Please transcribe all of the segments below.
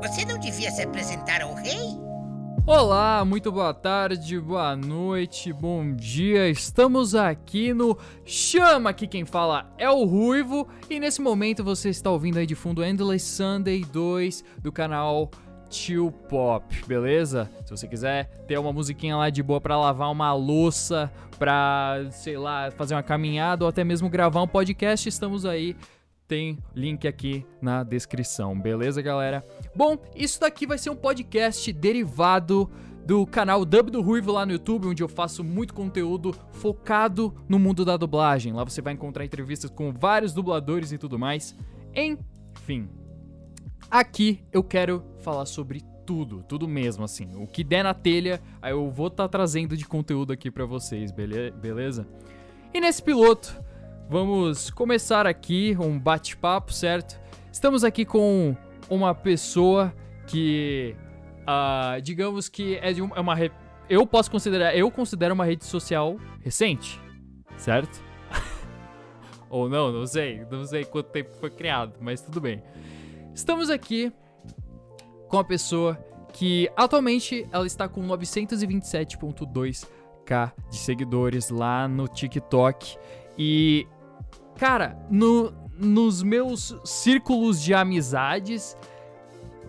Você não devia se apresentar ao rei? Olá, muito boa tarde, boa noite, bom dia. Estamos aqui no Chama, aqui quem fala é o Ruivo e nesse momento você está ouvindo aí de fundo Endless Sunday 2 do canal Chill Pop, beleza? Se você quiser ter uma musiquinha lá de boa para lavar uma louça, pra, sei lá, fazer uma caminhada ou até mesmo gravar um podcast, estamos aí tem link aqui na descrição, beleza, galera? Bom, isso daqui vai ser um podcast derivado do canal Dub do Ruivo lá no YouTube, onde eu faço muito conteúdo focado no mundo da dublagem. Lá você vai encontrar entrevistas com vários dubladores e tudo mais. Enfim, aqui eu quero falar sobre tudo, tudo mesmo, assim. O que der na telha, aí eu vou estar tá trazendo de conteúdo aqui para vocês, beleza? E nesse piloto, Vamos começar aqui um bate-papo, certo? Estamos aqui com uma pessoa que, uh, digamos que é, de é uma re... eu posso considerar, eu considero uma rede social recente, certo? Ou não, não sei, não sei quanto tempo foi criado, mas tudo bem. Estamos aqui com a pessoa que atualmente ela está com 927.2k de seguidores lá no TikTok e Cara, no, nos meus círculos de amizades,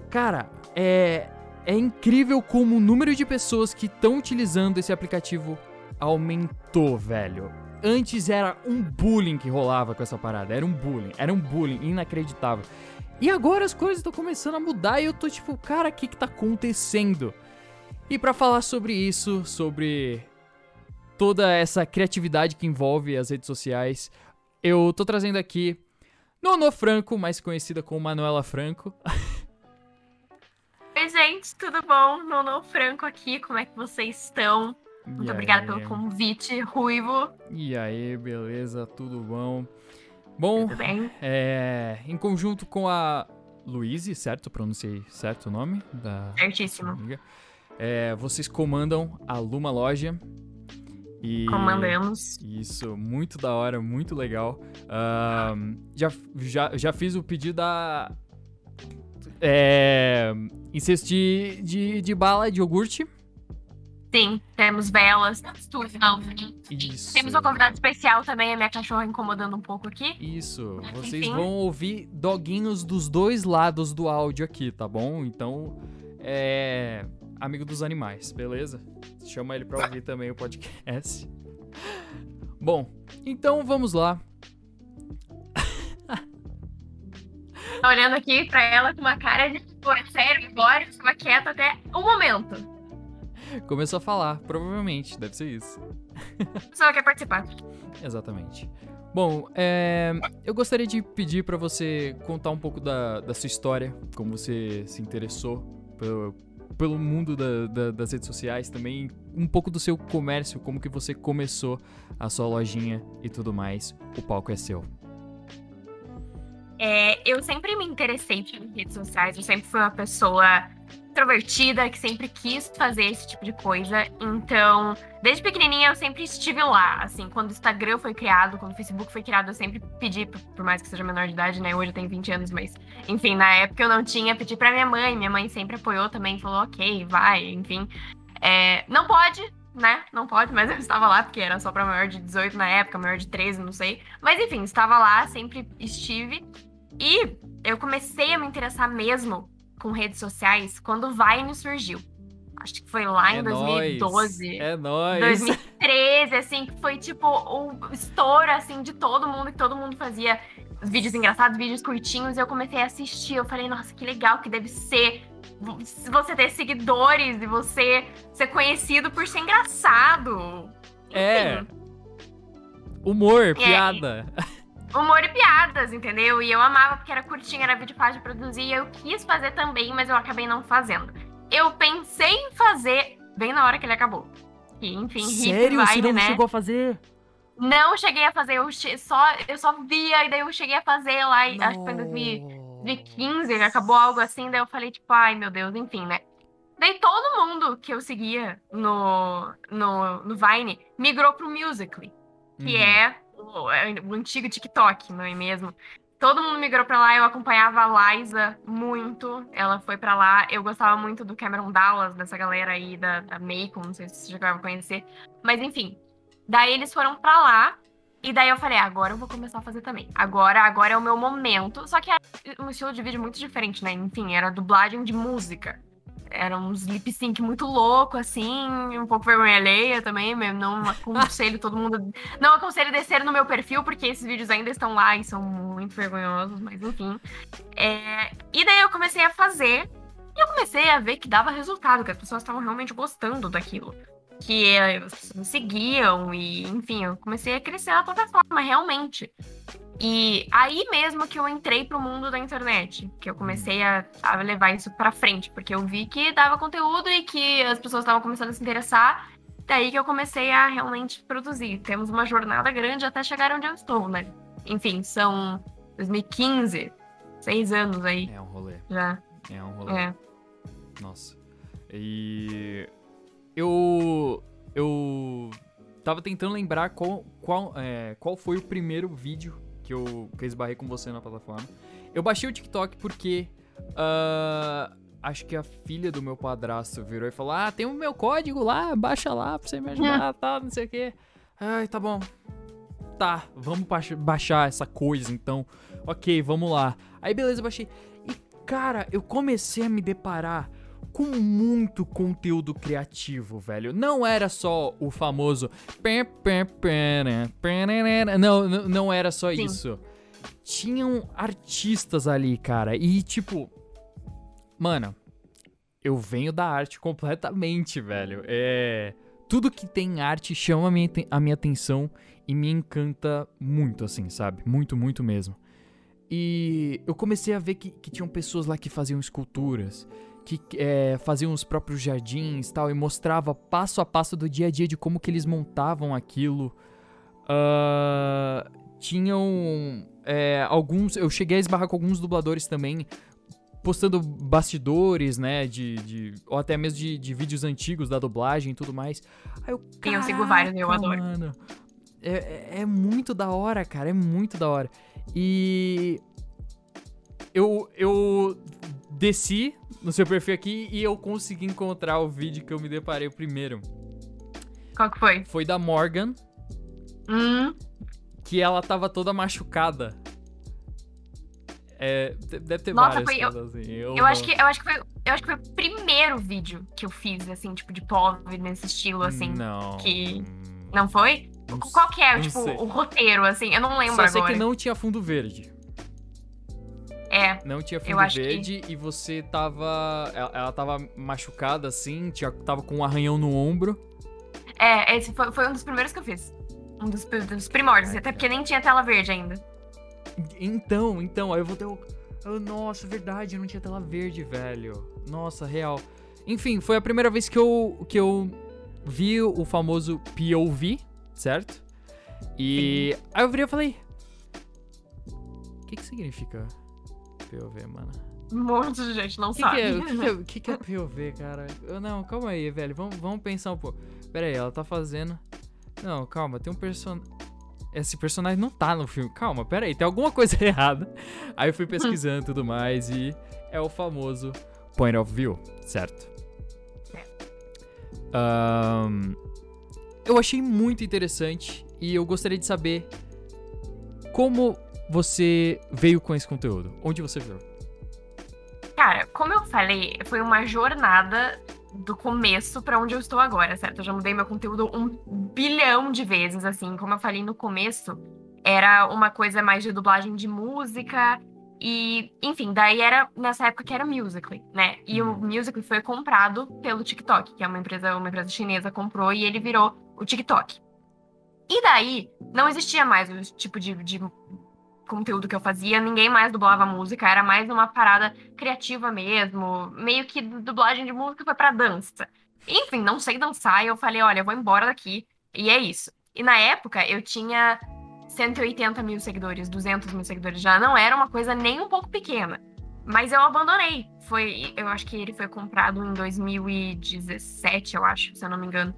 cara, é, é incrível como o número de pessoas que estão utilizando esse aplicativo aumentou, velho. Antes era um bullying que rolava com essa parada. Era um bullying. Era um bullying inacreditável. E agora as coisas estão começando a mudar e eu tô tipo, cara, o que que tá acontecendo? E para falar sobre isso, sobre toda essa criatividade que envolve as redes sociais, eu tô trazendo aqui Nono Franco, mais conhecida como Manuela Franco. Oi, gente, tudo bom? Nono Franco aqui, como é que vocês estão? Muito e obrigada aí? pelo convite, Ruivo. E aí, beleza? Tudo bom? Bom, Tudo bem? É, em conjunto com a Luíse, certo? Pronunciei certo o nome? Da Certíssimo. É, vocês comandam a Luma Loja, e Comandamos. Isso, muito da hora, muito legal. Uh, já, já, já fiz o pedido da. É. Incesto de, de, de bala de iogurte. Sim, temos velas, tudo. Isso. Temos uma convidada especial também, a minha cachorra incomodando um pouco aqui. Isso. Vocês Enfim. vão ouvir doguinhos dos dois lados do áudio aqui, tá bom? Então, é amigo dos animais, beleza? Chama ele pra ouvir também o podcast. Bom, então vamos lá. Tá olhando aqui pra ela com uma cara de, pô, é sério, agora ficava quieta até o momento. Começou a falar, provavelmente, deve ser isso. Só quer participar. Exatamente. Bom, é, eu gostaria de pedir para você contar um pouco da, da sua história, como você se interessou pelo, pelo mundo da, da, das redes sociais também, um pouco do seu comércio, como que você começou a sua lojinha e tudo mais. O palco é seu. É, eu sempre me interessei por redes sociais, eu sempre fui uma pessoa extrovertida, que sempre quis fazer esse tipo de coisa. Então, desde pequenininha eu sempre estive lá. Assim, quando o Instagram foi criado, quando o Facebook foi criado, eu sempre pedi, por mais que seja menor de idade, né? Hoje eu tenho 20 anos, mas enfim, na época eu não tinha, pedi pra minha mãe. Minha mãe sempre apoiou também, falou, ok, vai, enfim. É, não pode, né? Não pode, mas eu estava lá, porque era só pra maior de 18 na época, maior de 13, não sei. Mas enfim, estava lá, sempre estive. E eu comecei a me interessar mesmo com redes sociais quando o Vine surgiu. Acho que foi lá em é 2012. Nóis. É nóis. 2013, assim, que foi tipo o estouro, assim, de todo mundo, que todo mundo fazia vídeos engraçados, vídeos curtinhos, e eu comecei a assistir. Eu falei, nossa, que legal que deve ser você ter seguidores e você ser conhecido por ser engraçado. É. Humor, é. piada. Humor e piadas, entendeu? E eu amava porque era curtinho, era vídeo fácil de produzir. E eu quis fazer também, mas eu acabei não fazendo. Eu pensei em fazer bem na hora que ele acabou. E, enfim, Sério? Você não né? chegou a fazer? Não cheguei a fazer, eu só, eu só via, e daí eu cheguei a fazer lá, acho que foi em 2015, acabou algo assim, daí eu falei, tipo, ai meu Deus, enfim, né? Daí todo mundo que eu seguia no, no, no Vine migrou pro Musical.ly, que uhum. é o, é o antigo TikTok, não é mesmo? todo mundo migrou pra lá. Eu acompanhava a Liza muito. Ela foi pra lá. Eu gostava muito do Cameron Dallas, dessa galera aí da, da Macon, não sei se você já vai conhecer. Mas enfim. Daí eles foram pra lá. E daí eu falei, agora eu vou começar a fazer também. Agora, agora é o meu momento. Só que era um estilo de vídeo muito diferente, né? Enfim, era dublagem de música. Era uns lip sync muito louco, assim, um pouco vergonha alheia também, mesmo. Não aconselho todo mundo. Não aconselho descer no meu perfil, porque esses vídeos ainda estão lá e são muito vergonhosos, mas enfim. É... E daí eu comecei a fazer. E eu comecei a ver que dava resultado, que as pessoas estavam realmente gostando daquilo que me seguiam e, enfim, eu comecei a crescer na plataforma, realmente. E aí mesmo que eu entrei pro mundo da internet, que eu comecei a, a levar isso pra frente, porque eu vi que dava conteúdo e que as pessoas estavam começando a se interessar, daí que eu comecei a realmente produzir. Temos uma jornada grande até chegar onde eu estou, né? Enfim, são 2015, seis anos aí. É um rolê. Já. É um rolê. É. Nossa. E eu eu tava tentando lembrar qual qual, é, qual foi o primeiro vídeo que eu, que eu esbarrei com você na plataforma. Eu baixei o TikTok porque uh, acho que a filha do meu padrasto virou e falou: Ah, tem o meu código lá, baixa lá pra você me ajudar, tal, não sei o quê. Ai, tá bom. Tá, vamos baixar essa coisa então. Ok, vamos lá. Aí beleza, eu baixei. E cara, eu comecei a me deparar com muito conteúdo criativo, velho. Não era só o famoso. Não, não era só Sim. isso. Tinham artistas ali, cara. E tipo. Mano, eu venho da arte completamente, velho. É. Tudo que tem arte chama a minha, a minha atenção e me encanta muito, assim, sabe? Muito, muito mesmo. E eu comecei a ver que, que tinham pessoas lá que faziam esculturas que é, faziam os próprios jardins tal, e mostrava passo a passo do dia a dia de como que eles montavam aquilo. Uh, tinham é, alguns. Eu cheguei a esbarrar com alguns dubladores também. Postando bastidores, né? De, de ou até mesmo de, de, vídeos antigos da dublagem e tudo mais. Aí eu, Sim, eu sigo vários, eu adoro. Mano, é, é, é muito da hora, cara. É muito da hora. E. Eu, eu desci no seu perfil aqui e eu consegui encontrar o vídeo que eu me deparei primeiro. Qual que foi? Foi da Morgan. Hum. Que ela tava toda machucada. É, deve ter Nossa, várias foi, eu, assim. Eu, eu acho que eu acho que foi eu acho que foi o primeiro vídeo que eu fiz assim, tipo de POV nesse estilo assim, não. que não foi? Não, Qual que é, tipo, sei. o roteiro assim? Eu não lembro Só agora. Só sei que não tinha fundo verde. É. Não tinha fundo verde que... e você tava. Ela, ela tava machucada assim, tinha, tava com um arranhão no ombro. É, esse foi, foi um dos primeiros que eu fiz. Um dos, dos primórdios, até porque nem tinha tela verde ainda. Então, então, aí eu vou ter o. nossa, verdade, não tinha tela verde, velho. Nossa, real. Enfim, foi a primeira vez que eu, que eu vi o famoso POV, certo? E Sim. aí eu virei e falei. O que, que significa POV, mano? Um monte de gente não que sabe. Que é, o que, que, é, que, que é POV, cara? Eu, não, calma aí, velho. Vamos, vamos pensar um pouco. Pera aí, ela tá fazendo. Não, calma, tem um personagem. Esse personagem não tá no filme. Calma, pera aí, tem alguma coisa errada. Aí eu fui pesquisando tudo mais e é o famoso point of view, certo? Um, eu achei muito interessante e eu gostaria de saber como você veio com esse conteúdo? Onde você viu? Cara, como eu falei, foi uma jornada do começo para onde eu estou agora, certo? Eu já mudei meu conteúdo um bilhão de vezes, assim. Como eu falei no começo, era uma coisa mais de dublagem de música. E, enfim, daí era nessa época que era Musical.ly, né? E uhum. o Musical.ly foi comprado pelo TikTok, que é uma empresa, uma empresa chinesa comprou e ele virou o TikTok. E daí, não existia mais o tipo de, de conteúdo que eu fazia, ninguém mais dublava música, era mais uma parada criativa mesmo, meio que dublagem de música foi para dança. Enfim, não sei dançar, e eu falei, olha, eu vou embora daqui, e é isso. E na época eu tinha 180 mil seguidores, 200 mil seguidores, já não era uma coisa nem um pouco pequena. Mas eu abandonei. Foi, eu acho que ele foi comprado em 2017, eu acho, se eu não me engano.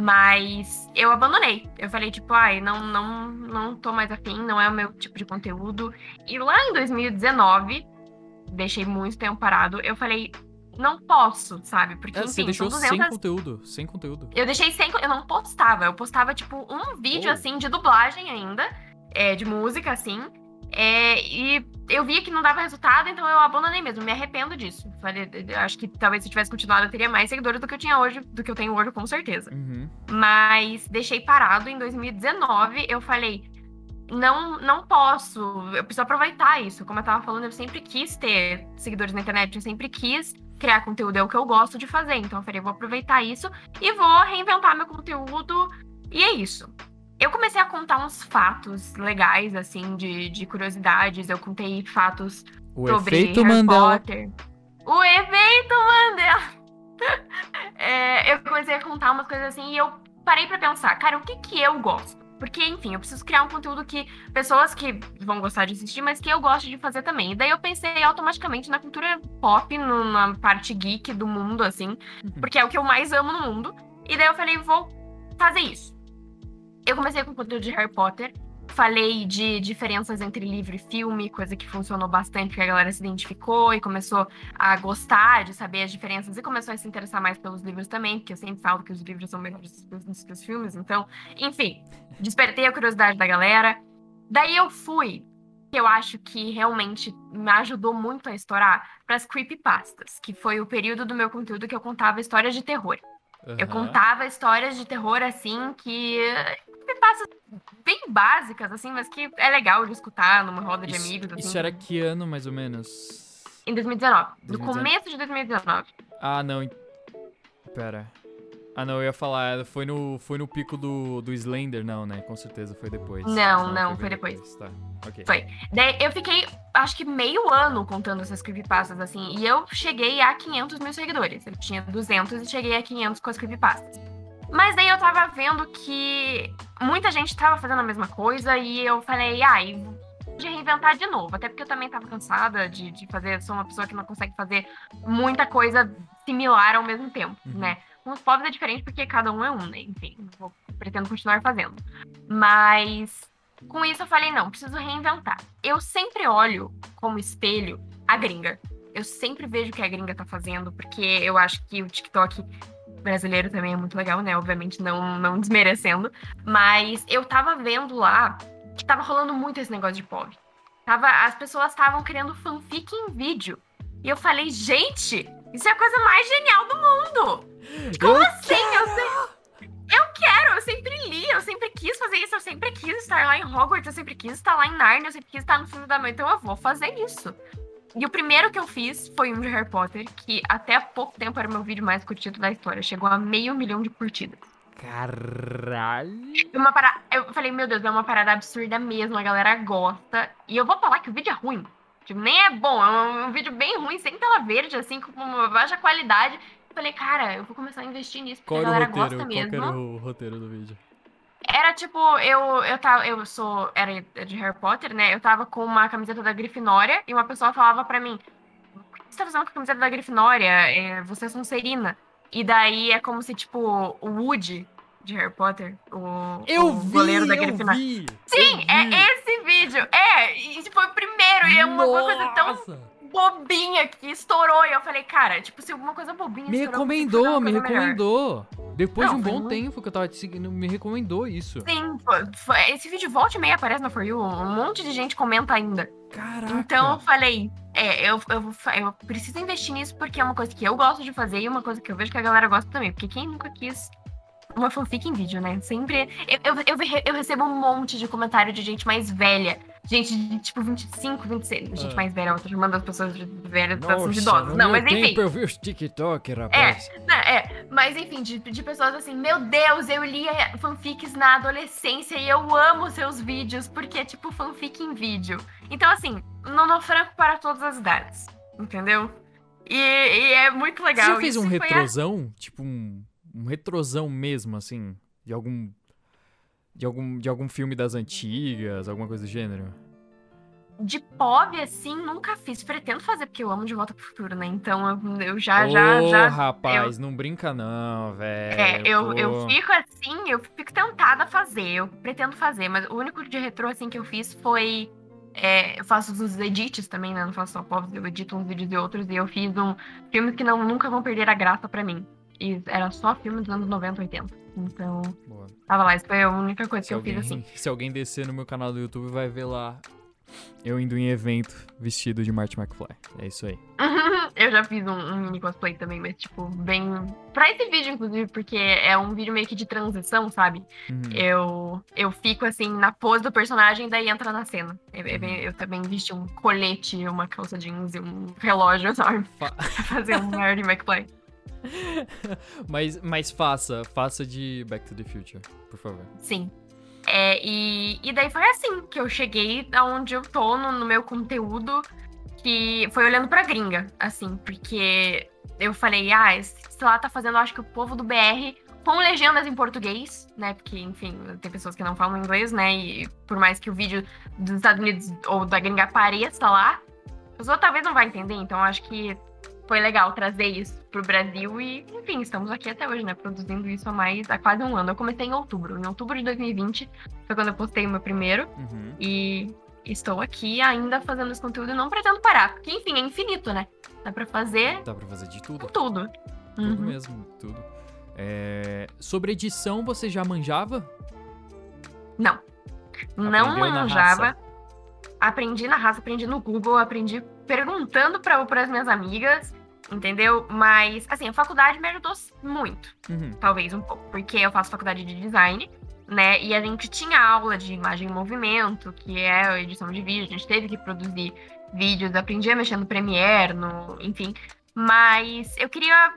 Mas eu abandonei. Eu falei, tipo, ai, não, não, não tô mais afim, não é o meu tipo de conteúdo. E lá em 2019, deixei muito tempo parado, eu falei, não posso, sabe? Porque, É, enfim, você deixou são sem 200... conteúdo. Sem conteúdo. Eu deixei sem. Eu não postava. Eu postava, tipo, um vídeo, Oh. assim, de dublagem ainda. é, de música, assim. É, e eu via que não dava resultado, então eu abandonei mesmo. Me arrependo disso. Falei, acho que talvez se eu tivesse continuado, eu teria mais seguidores do que eu tinha hoje, do que eu tenho hoje, com certeza. Uhum. Mas deixei parado em 2019. Eu falei. Não, não posso. Eu preciso aproveitar isso. Como eu tava falando, eu sempre quis ter seguidores na internet. Eu sempre quis criar conteúdo. É o que eu gosto de fazer. Então eu falei, vou aproveitar isso e vou reinventar meu conteúdo. E é isso. Eu comecei a contar uns fatos legais, assim, de, de curiosidades. Eu contei fatos O sobre efeito Harry Mandela. Potter. O efeito Mandela! É, eu comecei a contar umas coisas assim e eu parei pra pensar, cara, o que que eu gosto? Porque, enfim, eu preciso criar um conteúdo que pessoas que vão gostar de assistir, mas que eu gosto de fazer também. E daí eu pensei automaticamente na cultura pop, no- na parte geek do mundo, assim, Uhum. porque é o que eu mais amo no mundo. E daí eu falei, vou fazer isso. Eu comecei com conteúdo de Harry Potter. Falei de diferenças entre livro e filme, coisa que funcionou bastante, porque a galera se identificou e começou a gostar de saber as diferenças e começou a se interessar mais pelos livros também, porque eu sempre falo que os livros são melhores que os filmes, então, enfim, despertei a curiosidade da galera. Daí eu fui, que eu acho que realmente me ajudou muito a estourar, para as creepypastas, que foi o período do meu conteúdo que eu contava histórias de terror. Eu Aham. contava histórias de terror, assim, que passa bem básicas, assim, mas que é legal de escutar numa roda de Isso, amigos, assim. isso era que ano, mais ou menos? Em 2019. No 2019. começo de 2019. Ah, não. Pera. Ah, não, eu ia falar, foi no, foi no pico do, do Slender, não, né? Com certeza foi depois. Não, não, bem foi depois. Tá, ok. Foi. Daí eu fiquei, acho que meio ano contando essas creepypastas, assim, e eu cheguei a 500 mil seguidores. Eu tinha 200 e cheguei a 500 com as creepypastas. Mas daí eu tava vendo que muita gente tava fazendo a mesma coisa e eu falei, ai, de reinventar de novo. Até porque eu também tava cansada de, de fazer, sou uma pessoa que não consegue fazer muita coisa similar ao mesmo tempo, Uhum. né? Com os povos é diferente porque cada um é um, né? Enfim, vou, pretendo continuar fazendo. Mas com isso eu falei, não, preciso reinventar. Eu sempre olho como espelho a gringa. Eu sempre vejo o que a gringa tá fazendo, porque eu acho que o TikTok brasileiro também é muito legal, né? Obviamente não, não desmerecendo. Mas eu tava vendo lá que tava rolando muito esse negócio de POV. Tava, as pessoas estavam criando fanfic em vídeo. E eu falei, gente, isso é a coisa mais genial do mundo! Como Eu assim? Eu, sei- eu quero, eu sempre li, eu sempre quis fazer isso, eu sempre quis estar lá em Hogwarts, eu sempre quis estar lá em Narnia, eu sempre quis estar no filme da mãe, então eu vou fazer isso. E o primeiro que eu fiz foi um de Harry Potter, que até há pouco tempo era o meu vídeo mais curtido da história. Chegou a meio milhão de curtidas. Caralho. Uma para... Eu falei, meu Deus, é uma parada absurda mesmo, a galera gosta. E eu vou falar que o vídeo é ruim. Tipo, nem é bom, é um, um vídeo bem ruim, sem tela verde, assim, com uma baixa qualidade. Eu falei, cara, eu vou começar a investir nisso, porque Qual a galera roteiro? gosta Qual mesmo. era o roteiro do vídeo? Era tipo, eu, eu tava, eu sou, era de Harry Potter, né? Eu tava com uma camiseta da Grifinória e uma pessoa falava pra mim: "O que você tá fazendo com a camiseta da Grifinória? É, você é Sonserina. E daí é como se, tipo, o Woody de Harry Potter, o, Eu o vi, goleiro da eu Grifinória. vi! Sim, é vi. esse vídeo. É, e foi o primeiro, e é uma coisa tão bobinha que estourou. E eu falei, cara, tipo, se alguma coisa bobinha Me recomendou, me coisa melhor. Depois Não, de um bom tempo que eu tava te seguindo, me recomendou isso. Sim, foi- foi- esse vídeo volta e meia aparece no For You, um monte de gente comenta ainda. Caraca. Então eu falei, é, eu, eu, eu preciso investir nisso porque é uma coisa que eu gosto de fazer e uma coisa que eu vejo que a galera gosta também. Porque quem nunca quis uma fanfic em vídeo, né? Sempre. Eu, eu, eu, eu recebo um monte de comentário de gente mais velha. Gente de tipo 25, 26. Gente Ah. mais velha, eu tô chamando as pessoas de velhas, elas são de Não, mas enfim. tempo eu vi os TikTok, rapaz. Né, é, mas enfim, de, de pessoas assim, meu Deus, eu lia fanfics na adolescência e eu amo seus vídeos, porque é tipo fanfic em vídeo. Então, assim, Nono Franco para todas as idades, entendeu? E, e é muito Você legal. já fez Isso um foi a- retrosão? Tipo um, um retrosão mesmo, assim? De algum. De algum, de algum filme das antigas, alguma coisa do gênero? de POV, assim, nunca fiz. Pretendo fazer, porque eu amo De Volta pro Futuro, né? Então eu, eu já, já, Ô, já. rapaz, não brinca não, velho. É, eu, eu fico assim, eu fico tentada a fazer, eu pretendo fazer, mas o único de retrô assim que eu fiz foi. é, eu faço os edits também, né? Não faço só povos, eu edito uns vídeos de outros, e eu fiz um filmes que não, nunca vão perder a graça pra mim. E era só filme dos anos 90, 80. Então, Boa. tava lá, isso foi a única coisa Se que eu alguém, fiz assim. se alguém descer no meu canal do YouTube, vai ver lá eu indo em evento vestido de Marty McFly. É isso aí. eu já fiz um, um mini cosplay também, mas tipo, bem. Pra esse vídeo, inclusive, porque é um vídeo meio que de transição, sabe? Uhum. Eu, eu fico assim na pose do personagem e daí entra na cena. É- é bem- eu também vesti um colete, uma calça jeans e um relógio, sabe? Fa- Pra fazer um Marty McFly. mas, mas faça, faça de Back to the Future, por favor. Sim. É, e, e daí foi assim que eu cheguei aonde eu tô no, no meu conteúdo, que foi olhando pra gringa, assim, porque eu falei, ah, esse lá tá fazendo, acho que o povo do BR com legendas em português, né? Porque, enfim, tem pessoas que não falam inglês, né? E por mais que o vídeo dos Estados Unidos ou da gringa apareça lá, a pessoa talvez não vai entender, então acho que foi legal trazer isso pro Brasil e, enfim, estamos aqui até hoje, né? Produzindo isso há mais, há quase um ano. Eu comecei em outubro. Em outubro de 2020 foi quando eu postei o meu primeiro Uhum. e estou aqui ainda fazendo esse conteúdo e não pretendo parar, porque, enfim, é infinito, né? Dá pra fazer Dá pra fazer de tudo. tudo. Tudo Uhum. mesmo, tudo. É, Sobre edição, você já manjava? Não. Não Aprendeu na manjava. Aprendi na raça, aprendi no Google, aprendi perguntando para as minhas amigas, entendeu? Mas, assim, a faculdade me ajudou muito, Uhum. talvez um pouco, porque eu faço faculdade de design, né? E a gente tinha aula de imagem em movimento, que é a edição de vídeo, a gente teve que produzir vídeos, aprendi a mexer no Premiere, no, enfim. Mas eu queria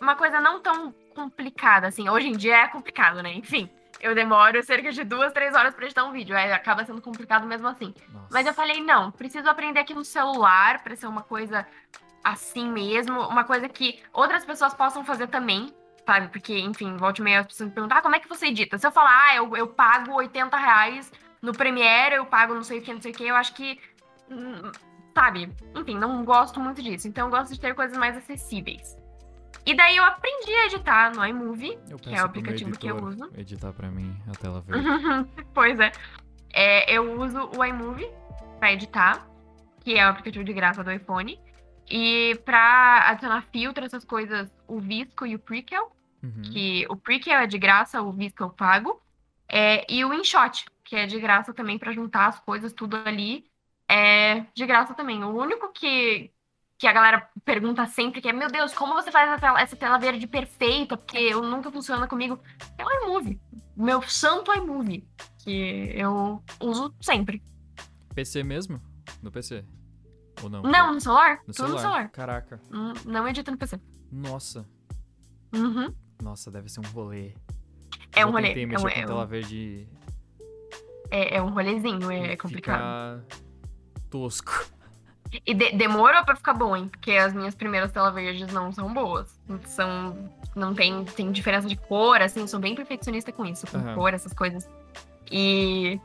uma coisa não tão complicada, assim. Hoje em dia é complicado, né? Enfim, eu demoro cerca de duas, três horas pra editar um vídeo. Aí acaba sendo complicado mesmo assim. Nossa. Mas eu falei, não, preciso aprender aqui no celular pra ser uma coisa assim mesmo, uma coisa que outras pessoas possam fazer também, sabe? Porque, enfim, volte meia as pessoas me perguntam, ah, como é que você edita? Se eu falar, ah, eu, eu pago 80 reais no Premiere, eu pago não sei o que, não sei o que, eu acho que, hum, sabe? Enfim, não gosto muito disso. Então eu gosto de ter coisas mais acessíveis. E daí eu aprendi a editar no iMovie, que é o aplicativo que eu uso. Editar pra mim a tela verde. pois é. É, Eu uso o iMovie pra editar, que é o aplicativo de graça do iPhone. E pra adicionar filtro, essas coisas, o Visco e o Prequel, Uhum. que o Prequel é de graça, o Visco eu pago. É, e o InShot, que é de graça também pra juntar as coisas tudo ali, é de graça também. O único que, que a galera pergunta sempre que é, meu Deus, como você faz essa tela, essa tela verde perfeita? Porque eu nunca funciona comigo. É o iMovie. Meu santo iMovie. Que eu uso sempre. PC mesmo? No PC? Ou não? Não, no celular? No Tudo celular. no celular. Caraca. Hum, Não edito no PC. Nossa. Uhum. Nossa, deve ser um rolê. É Eu um rolê. É mexer um, com é, tela um, verde é, é um rolezinho, é e complicado. tosco. E de- demorou pra ficar bom, hein? Porque as minhas primeiras telas verdes não são boas. São. Não tem, tem diferença de cor, assim, sou bem perfeccionista com isso, com Aham. cor, essas coisas. E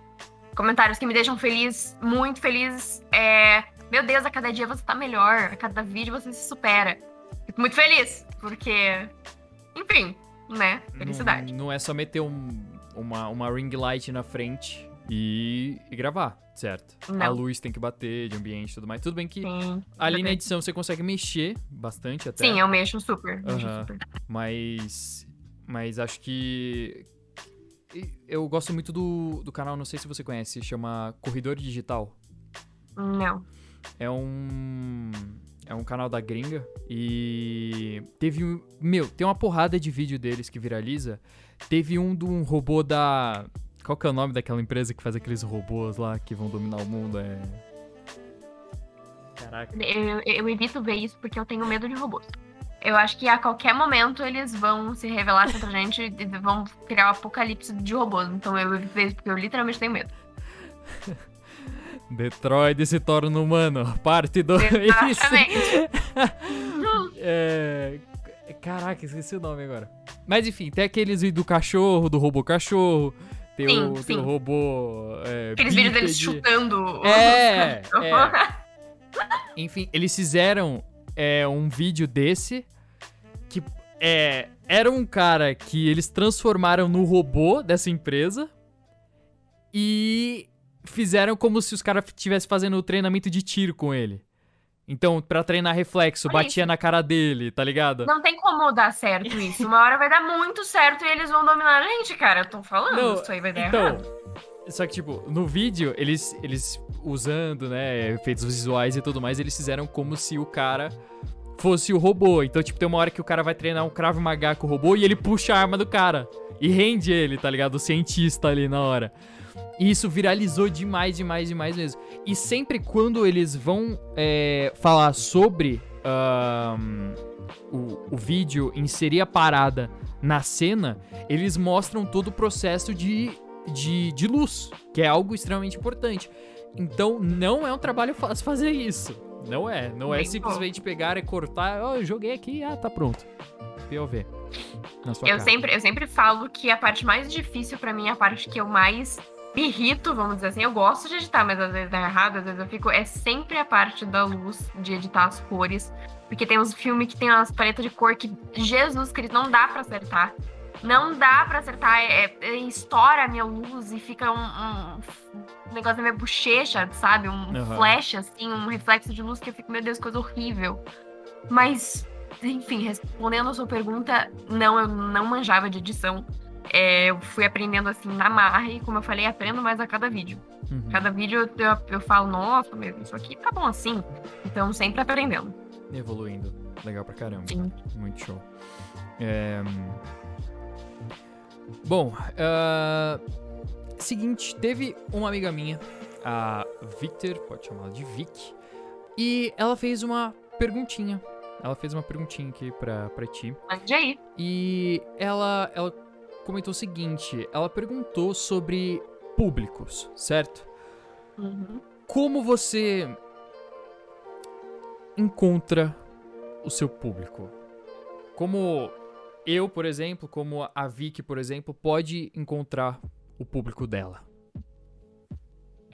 comentários que me deixam feliz, muito feliz, é. Meu Deus, a cada dia você tá melhor, a cada vídeo você se supera. Fico muito feliz, porque. Enfim, né? Felicidade. Não, não é só meter um- uma, uma ring light na frente e, e gravar, certo? A Não. luz tem que bater de ambiente e tudo mais. Tudo bem que Sim. ali na edição você consegue mexer bastante até. Sim, eu mexo super. mexo super. Mas. Mas acho que. Eu gosto muito do, do canal, não sei se você conhece, chama Corredor Digital. Não. É um. É um canal da gringa. E. Teve um. Meu, tem uma porrada de vídeo deles que viraliza. Teve um de um robô da. Qual que é o nome daquela empresa que faz aqueles robôs lá que vão dominar o mundo? É. Caraca. Eu, eu evito ver isso porque eu tenho medo de robôs. Eu acho que a qualquer momento eles vão se revelar contra a gente e vão criar um apocalipse de robôs. Então eu evito ver isso porque eu literalmente tenho medo. Detroit se torna humano, parte 2. Exatamente. É... Caraca, esqueci o nome agora. Mas enfim, tem aqueles do cachorro, do robô cachorro. Tem, Sim, o, tem sim. o robô. É, Aqueles vídeos deles chutando. É, cachorros. é. Enfim, eles fizeram é, um vídeo desse que é, era um cara que eles transformaram no robô dessa empresa e fizeram como se os caras estivessem fazendo treinamento de tiro com ele. Então, pra treinar reflexo, Olha batia isso. na cara dele, tá ligado? Não tem como dar certo isso. Uma hora vai dar muito certo e eles vão dominar a gente, cara. Eu tô falando, Não, isso aí vai dar então, errado. Só que, tipo, no vídeo, eles, eles usando, né, efeitos visuais e tudo mais, eles fizeram como se o cara fosse o robô. Então, tipo, tem uma hora que o cara vai treinar um Krav Maga com o robô e ele puxa a arma do cara. E rende ele, tá ligado? O cientista ali na hora. E isso viralizou demais, demais, demais mesmo. E sempre quando eles vão é, falar sobre ahn, o, o vídeo, inserir a parada na cena, eles mostram todo o processo de, de, de luz, que é algo extremamente importante. Então, não é um trabalho fácil fazer isso. Não é. Não é simplesmente pegar e cortar. Ó, eu joguei aqui, ah, tá pronto. POV. Na sua Eu cara. sempre, eu sempre falo que a parte mais difícil pra mim, a parte que eu mais me irrito, vamos dizer assim, eu gosto de editar, mas às vezes dá errado, às vezes eu fico. É sempre a parte da luz, de editar as cores. Porque tem uns filmes que tem umas paletas de cor que, Jesus Cristo, não dá pra acertar. Não dá pra acertar, é, é- estoura a minha luz e fica um, um negócio na minha bochecha, sabe? Um Aham. flash, assim, um reflexo de luz que eu fico, meu Deus, coisa horrível. Mas, enfim, respondendo a sua pergunta, não, eu não manjava de edição. É, eu fui aprendendo assim na marra e, como eu falei, aprendo mais a cada vídeo. Uhum. Cada vídeo eu, eu, eu falo, nossa, meu, isso aqui tá bom assim. Então, sempre aprendendo. Evoluindo. Legal pra caramba. Sim. Muito show. É, Bom, ah, seguinte, teve uma amiga minha, a Victor, pode chamá-la de Vic, e ela fez uma perguntinha. Ela fez uma perguntinha aqui pra, pra ti. Mande aí. E ela, ela comentou o seguinte: ela perguntou sobre públicos, certo? Uhum. Como você encontra o seu público? Como eu, por exemplo, como a Vicky, por exemplo, pode encontrar o público dela?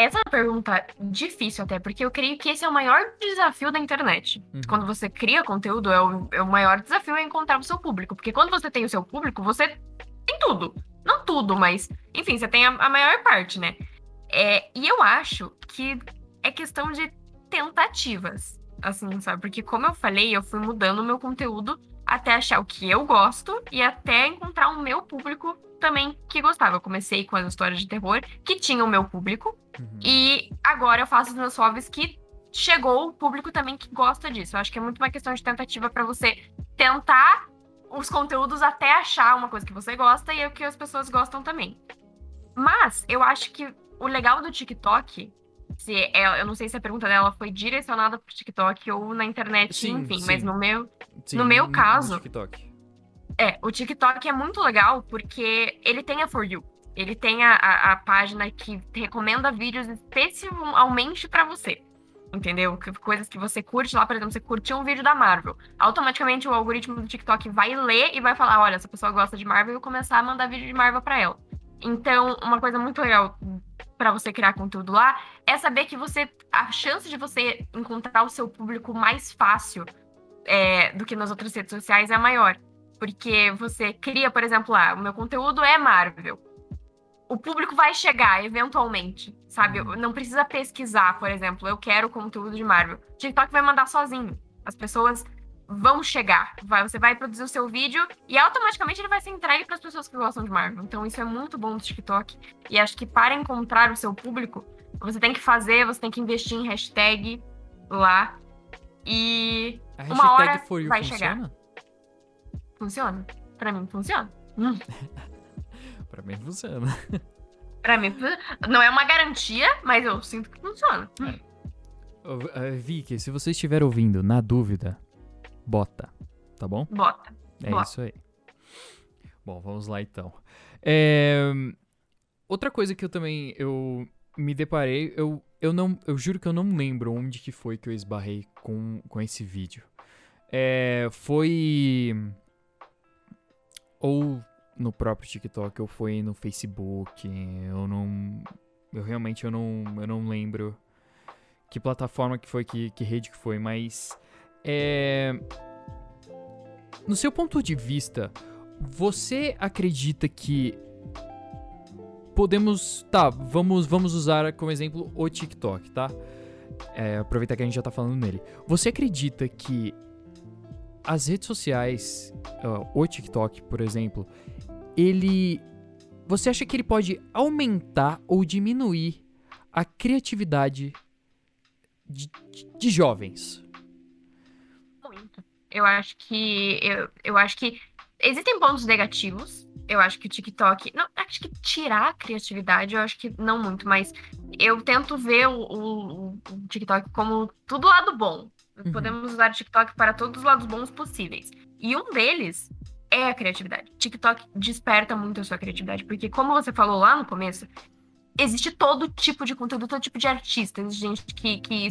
Essa é uma pergunta difícil até, porque eu creio que esse é o maior desafio da internet. Uhum. Quando você cria conteúdo, é o, é o maior desafio é encontrar o seu público. Porque quando você tem o seu público, você tem tudo. Não tudo, mas, enfim, você tem a, a maior parte, né? É, e eu acho que é questão de tentativas, assim, sabe? Porque, como eu falei, eu fui mudando o meu conteúdo até achar o que eu gosto e até encontrar o meu público também que gostava. Eu comecei com as histórias de terror, que tinha o meu público, Uhum. e agora eu faço os meus hobbies que chegou o público também que gosta disso. Eu acho que é muito uma questão de tentativa pra você tentar os conteúdos até achar uma coisa que você gosta e é o que as pessoas gostam também. Mas eu acho que o legal do TikTok, se é, eu não sei se a pergunta dela foi direcionada pro TikTok ou na internet, Sim, enfim, sim. mas no meu, Sim, no meu caso- TikTok. é, o TikTok é muito legal porque ele tem a For You. Ele tem a, a, a página que recomenda vídeos especialmente pra você. Entendeu? Que- Coisas que você curte lá, por exemplo, você curtiu um vídeo da Marvel. Automaticamente o algoritmo do TikTok vai ler e vai falar: olha, essa pessoa gosta de Marvel e eu começar a mandar vídeo de Marvel pra ela. Então, uma coisa muito legal pra você criar conteúdo lá é saber que você. A chance de você encontrar o seu público mais fácil é, do que nas outras redes sociais é maior. Porque você cria, por exemplo, lá, o meu conteúdo é Marvel. O público vai chegar eventualmente, sabe? Eu- Não precisa pesquisar, por exemplo, eu quero conteúdo de Marvel. O TikTok vai mandar sozinho. As pessoas vão chegar. Vai- você vai produzir o seu vídeo e automaticamente ele vai ser entregue para as pessoas que gostam de Marvel. Então isso é muito bom no TikTok. E acho que para encontrar o seu público, você tem que fazer, você tem que investir em hashtag lá. E A Uma hora hashtag for you vai funciona? funciona. Pra mim funciona. Hum. Pra mim funciona. Pra mim, não é uma garantia, mas eu sinto que funciona. Ô, eh, Vicky, se você estiver ouvindo, na dúvida, bota, tá bom? Bota. É Boa. isso aí. Bom, vamos lá então. É, Outra coisa que eu também eu me deparei, eu, eu não, eu juro que eu não lembro onde que foi que eu esbarrei com, com esse vídeo. É, foi ou no próprio TikTok ou foi no Facebook. Eu não. Eu realmente eu não, eu não lembro que plataforma que foi, que, que rede que foi, mas. É. No seu ponto de vista, você acredita que podemos. Tá, vamos, vamos usar como exemplo o TikTok, tá? É, aproveitar que a gente já tá falando nele. Você acredita que as redes sociais, o TikTok, por exemplo, ele. Você acha que ele pode aumentar ou diminuir a criatividade de, de jovens? Muito. Eu acho que. Eu, eu acho que existem pontos negativos. Eu acho que o TikTok. Não, acho que tirar a criatividade, eu acho que não muito, mas eu tento ver o, o, o TikTok como tudo lado bom. Uhum. Podemos usar o TikTok para todos os lados bons possíveis. E um deles é a criatividade. TikTok desperta muito a sua criatividade, porque como você falou lá no começo, existe todo tipo de conteúdo, todo tipo de artista. Existe gente que, que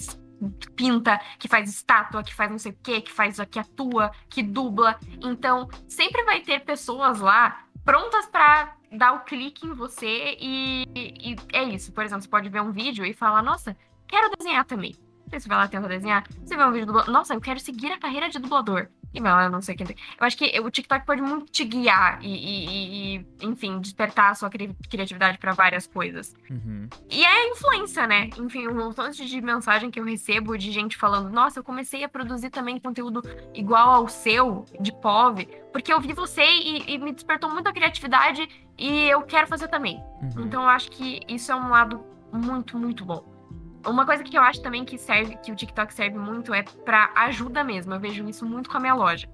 pinta, que faz estátua, que faz não sei o quê, que faz que atua, que dubla. Então, sempre vai ter pessoas lá prontas para dar o clique em você e, e, é isso. Por exemplo, você pode ver um vídeo e falar, nossa, quero desenhar também. Você vai lá tentar desenhar, você vê um vídeo do nossa, eu quero seguir a carreira de dublador. E não, não sei quem tem. Eu acho que o TikTok pode muito te guiar e, e, e enfim, despertar a sua cri criatividade para várias coisas. Uhum. E é a influência, né? Enfim, um montão de mensagem que eu recebo de gente falando: Nossa, eu comecei a produzir também conteúdo igual ao seu, de POV, porque eu vi você e, e me despertou muita criatividade e eu quero fazer também. Uhum. Então eu acho que isso é um lado muito, muito bom. Uma coisa que eu acho também que serve, que o TikTok serve muito é para ajuda mesmo. Eu vejo isso muito com a minha loja.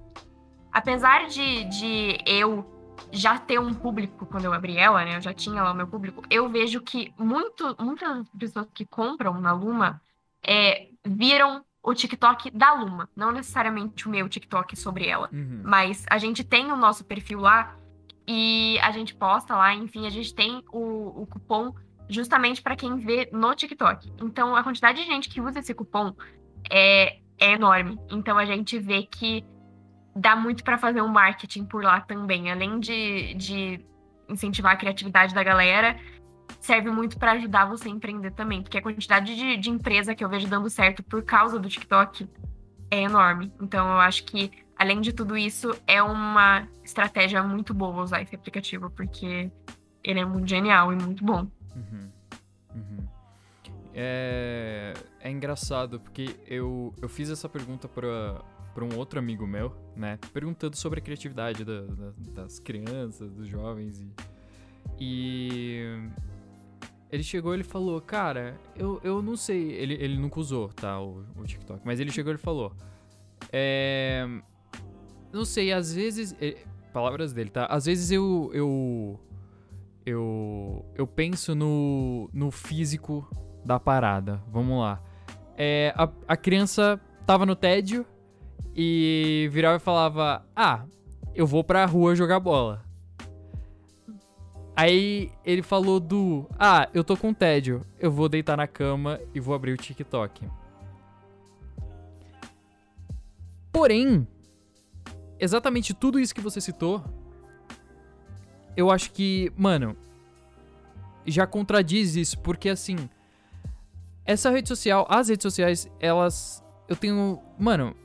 Apesar de, de eu já ter um público quando eu abri ela, né? Eu já tinha lá o meu público. Eu vejo que muito, muitas pessoas que compram na Luma é, viram o TikTok da Luma, não necessariamente o meu TikTok sobre ela, uhum. mas a gente tem o nosso perfil lá e a gente posta lá, enfim, a gente tem o, o cupom justamente para quem vê no TikTok. Então, a quantidade de gente que usa esse cupom é, é enorme. Então, a gente vê que dá muito para fazer um marketing por lá também. Além de, de incentivar a criatividade da galera, serve muito para ajudar você a empreender também. Porque a quantidade de, de empresa que eu vejo dando certo por causa do TikTok é enorme. Então, eu acho que, além de tudo isso, é uma estratégia muito boa usar esse aplicativo, porque ele é muito genial e muito bom. Uhum. Uhum. É, é engraçado porque eu, eu fiz essa pergunta para para um outro amigo meu, né? Perguntando sobre a criatividade da, da, das crianças, dos jovens. E, e ele chegou ele falou, cara, eu, eu não sei. Ele, ele nunca usou, tá? O, o TikTok. Mas ele chegou e falou. É, não sei, às vezes. Ele, palavras dele, tá? Às vezes eu, eu eu, eu penso no, no físico da parada. Vamos lá. É, a, a criança tava no tédio e virava e falava: Ah, eu vou pra rua jogar bola. Aí ele falou do: Ah, eu tô com tédio, eu vou deitar na cama e vou abrir o TikTok. Porém, exatamente tudo isso que você citou eu acho que, mano, já contradiz isso, porque assim, essa rede social, as redes sociais, elas. Eu tenho. Mano,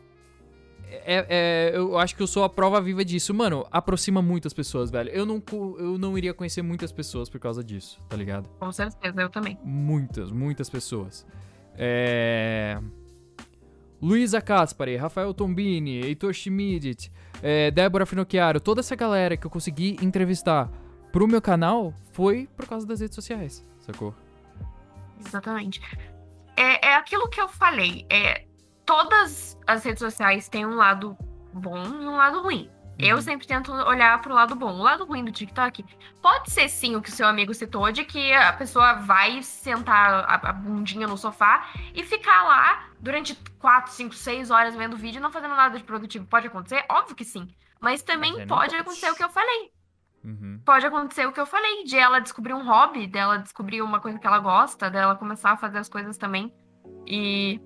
é, é, eu acho que eu sou a prova viva disso. Mano, aproxima muitas pessoas, velho. Eu não, eu não iria conhecer muitas pessoas por causa disso, tá ligado? Com certeza, eu também. Muitas, muitas pessoas. É. Luísa Caspari, Rafael Tombini, Heitor Schmidt, é, Débora Finocchiaro, toda essa galera que eu consegui entrevistar pro meu canal foi por causa das redes sociais, sacou? Exatamente. É, é aquilo que eu falei. É, todas as redes sociais têm um lado bom e um lado ruim. Eu uhum. sempre tento olhar pro lado bom. O lado ruim do TikTok pode ser sim o que o seu amigo citou, de que a pessoa vai sentar a, a bundinha no sofá e ficar lá durante 4, 5, 6 horas vendo vídeo e não fazendo nada de produtivo. Pode acontecer? Óbvio que sim. Mas também Mas pode, pode acontecer o que eu falei. Uhum. Pode acontecer o que eu falei, de ela descobrir um hobby, dela descobrir uma coisa que ela gosta, dela começar a fazer as coisas também. E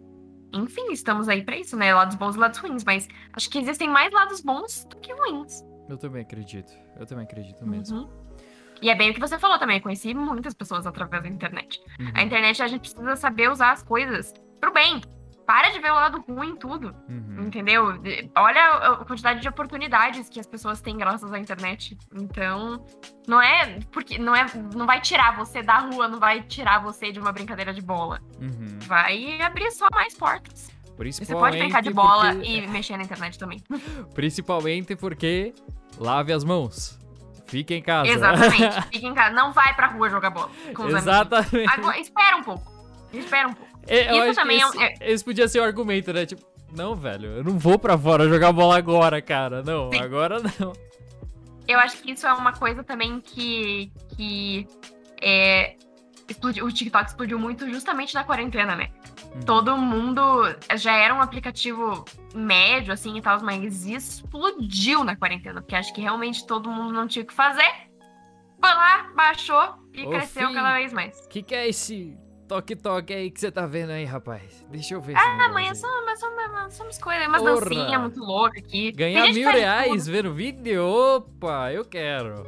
enfim, estamos aí para isso, né? Lados bons e lados ruins, mas acho que existem mais lados bons do que ruins. Eu também acredito. Eu também acredito mesmo. Uhum. E é bem o que você falou também. Eu conheci muitas pessoas através da internet. Uhum. A internet a gente precisa saber usar as coisas pro bem. Para de ver o lado ruim em tudo. Uhum. Entendeu? De- Olha a quantidade de oportunidades que as pessoas têm graças à internet. Então, não é porque não é, não vai tirar você da rua, não vai tirar você de uma brincadeira de bola. Uhum. Vai abrir só mais portas. Você pode brincar de bola porque... e mexer na internet também. Principalmente porque lave as mãos. Fique em casa. Exatamente. Fica em casa. Não vai pra rua jogar bola com os amigos. Exatamente. Agora, espera um pouco. Espera um pouco. É, eu Isso também que é um- esse, esse podia ser o argumento, né? Tipo, não, velho, eu não vou pra fora jogar bola agora, cara. Não, Sim. agora não. Eu acho que isso é uma coisa também que. que é, explodiu, o TikTok explodiu muito justamente na quarentena, né? Uhum. Todo mundo já era um aplicativo médio, assim e tal, mas explodiu na quarentena, porque acho que realmente todo mundo não tinha o que fazer. Foi lá, baixou e Ô, cresceu filho. cada vez mais. Que que é esse toque-toque aí que você tá vendo aí, rapaz? Deixa eu ver Ah, mãe, é só, só, só umas coisas, umas Porra. dancinhas muito loucas aqui. Ganhar mil reais tudo. vendo vídeo? Opa, eu quero.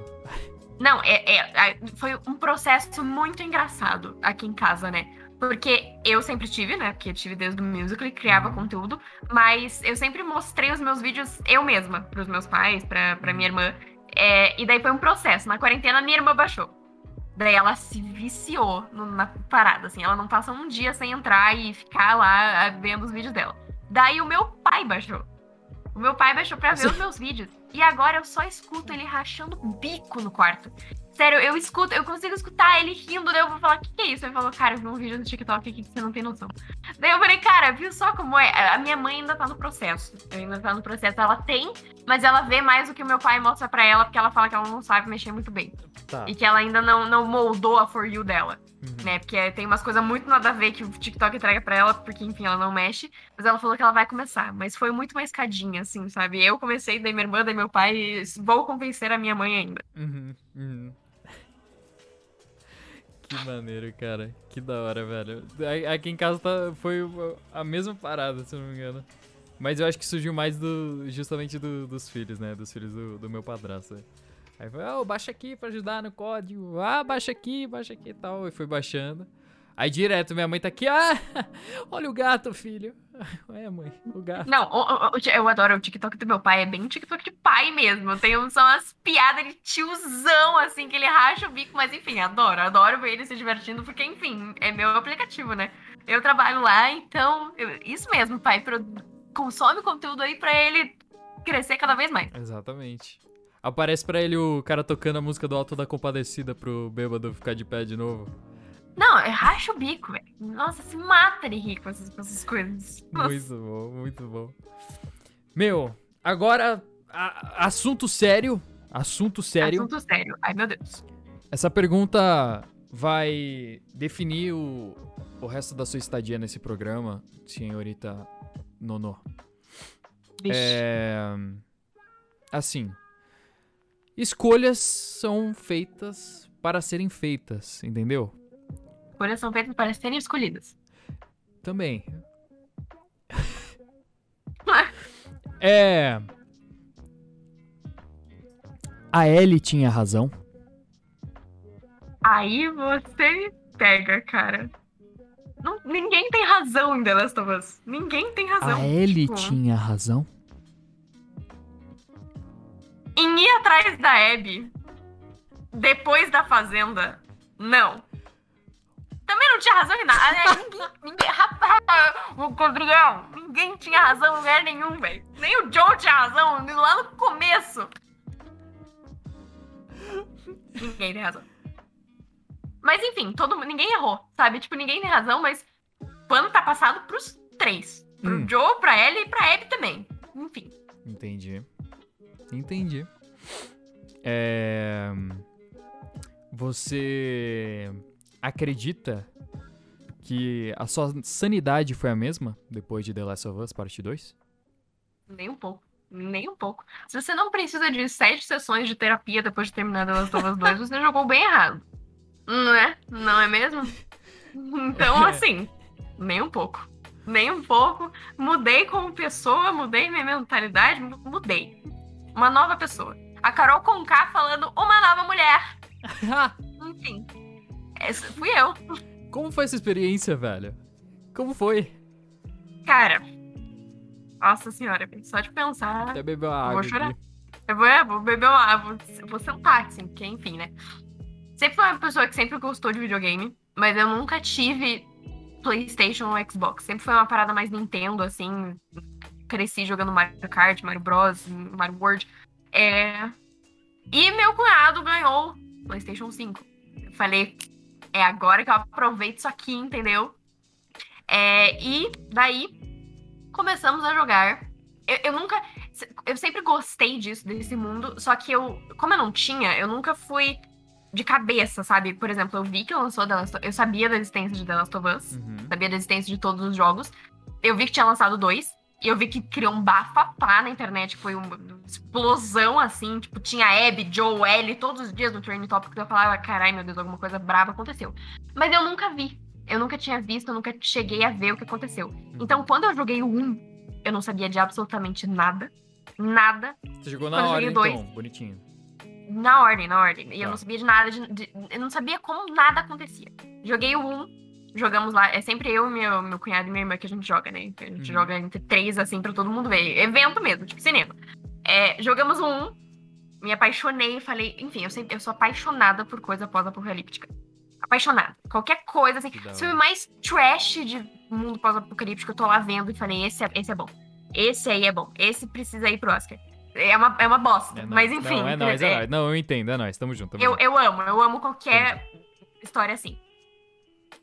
Não, é, é- é- foi um processo muito engraçado aqui em casa, né? Porque eu sempre tive, né? Porque eu tive desde o musical e criava Uhum. conteúdo, mas eu sempre mostrei os meus vídeos eu mesma, pros meus pais, pra, pra minha irmã. É, e daí foi um processo. Na quarentena, minha irmã baixou. Daí ela se viciou no- na parada, assim. Ela não passa um dia sem entrar e ficar lá ah, vendo os vídeos dela. Daí o meu pai baixou. O meu pai baixou pra ver os meus vídeos. E agora eu só escuto ele rachando o bico no quarto. Sério, eu escuto, eu consigo escutar ele rindo, daí eu vou falar, o que, que é isso? Ele falou, cara, eu vi um vídeo no TikTok aqui que você não tem noção. Daí eu falei, cara, viu só como é? A minha mãe ainda tá no processo. Ainda tá no processo. Ela tem, mas ela vê mais do que o meu pai mostra pra ela, porque ela fala que ela não sabe mexer muito bem. Tá. E que ela ainda não, não moldou a For You dela Uhum. né? Porque tem umas coisas muito nada a ver que o TikTok entrega pra ela, porque, enfim, ela não mexe. Mas ela falou que ela vai começar. Mas foi muito uma escadinha, assim, sabe? Eu comecei, daí minha irmã, daí meu pai, e vou convencer a minha mãe ainda. Uhum, uhum. Que maneiro, cara. Que da hora, velho. Aqui em casa tá, foi a mesma parada, se não me engano. Mas eu acho que surgiu mais do, justamente do- dos filhos, né? Dos filhos do, do meu padrasto. Aí foi, ah, baixa aqui pra ajudar no código. Ah, baixa aqui, baixa aqui e tal. E foi baixando. Aí direto, minha mãe tá aqui, ah, olha o gato, filho. É, mãe, o gato. Não, o- o- eu adoro o TikTok do meu pai, é bem TikTok de pai mesmo. Tem um- são as piadas de tiozão, assim, que ele racha o bico, mas enfim, adoro, adoro ver ele se divertindo, porque, enfim, é meu aplicativo, né? Eu trabalho lá, então, eu- isso mesmo, pai, pro- consome conteúdo aí pra ele crescer cada vez mais. Exatamente. Aparece pra ele o cara tocando a música do Alto da Compadecida pro bêbado ficar de pé de novo. Não, é racha o bico, velho. Nossa, se mata de rir com essas, com essas coisas. Nossa. Muito bom, muito bom. Meu, agora, a- assunto sério. Assunto sério. Assunto sério. Ai, meu Deus. Essa pergunta vai definir o, o resto da sua estadia nesse programa, senhorita Nono. Vixe. É. Assim. Escolhas são feitas para serem feitas, entendeu? Escolhas são feitas para serem escolhidas. Também. é. A Ellie tinha razão. Aí você me pega, cara. Não- ninguém tem razão em The Last of Us. Ninguém tem razão. A Ellie tipo, tinha razão. Em ir atrás da Abby depois da fazenda, não. Também não tinha razão em nada. Ninguém, ninguém, rapaz, o Rodrigão, ninguém tinha razão em lugar nenhum, velho. Nem o Joe tinha razão lá no começo. Ninguém tem razão. Mas enfim, todo ninguém errou, sabe? Tipo, ninguém tem razão, mas o pano tá passado pros três. Pro Hum. Joe, pra Ellie e pra Abby também. Enfim. Entendi. Entendi. É... Você acredita que a sua sanidade foi a mesma depois de The Last of Us Parte 2? Nem um pouco. Nem um pouco. Se você não precisa de sete sessões de terapia depois de terminar The Last of Us 2, você jogou bem errado. Não é? Não é mesmo? Então, assim, nem um pouco. Nem um pouco. Mudei como pessoa, mudei minha mentalidade, mu- mudei. Uma nova pessoa. A Carol Conká falando uma nova mulher. Enfim. Essa fui eu. Como foi essa experiência, velho? Como foi? Cara. Nossa senhora, só de pensar. Até beber uma Eu água. vou chorar. aqui. Eu vou, eu vou beber uma. eu Vou, vou sentar, assim, porque, enfim, né? Sempre fui uma pessoa que sempre gostou de videogame, mas eu nunca tive PlayStation ou Xbox. Sempre foi uma parada mais Nintendo, assim. Cresci jogando Mario Kart, Mario Bros, Mario World. É... E meu cunhado ganhou PlayStation 5. Eu falei, é agora que eu aproveito isso aqui, entendeu? É, e daí começamos a jogar. Eu, eu nunca. Eu sempre gostei disso, desse mundo, só que eu, como eu não tinha, eu nunca fui de cabeça, sabe? Por exemplo, eu vi que lançou The Last of- Eu sabia da existência de The Last of Us, Uhum. sabia da existência de todos os jogos. Eu vi que tinha lançado dois. E eu vi que criou um bafafá na internet, foi uma explosão assim, tipo, tinha Abby, Joe, Ellie, todos os dias no Training Topic, eu falava, carai, meu Deus, alguma coisa braba aconteceu. Mas eu nunca vi, eu nunca tinha visto, eu nunca cheguei a ver o que aconteceu. Então, quando eu joguei o 1, eu não sabia de absolutamente nada, nada, Você jogou na eu hora, joguei então. Bonitinho. na ordem, na ordem. E eu Tá. não sabia de nada, de- de- eu não sabia como nada acontecia. Joguei o 1, jogamos lá. É sempre eu, meu, meu cunhado e minha irmã que a gente joga, né? A gente Uhum. joga entre três, assim, pra todo mundo ver. Evento mesmo, tipo cinema. É, jogamos 1, me apaixonei, falei. Enfim, eu, sempre, eu sou apaixonada por coisa pós-apocalíptica. Apaixonada. Qualquer coisa, assim. Esse filme mais trash de mundo pós-apocalíptico, eu tô lá vendo e falei: esse é, esse é bom. Esse aí é bom. Esse precisa ir pro Oscar. É uma, é uma bosta. É mas enfim. Não, é nóis, é é- nóis. Não, eu entendo, é nóis. Tamo junto. Tamo eu, junto. eu amo, eu amo qualquer história assim.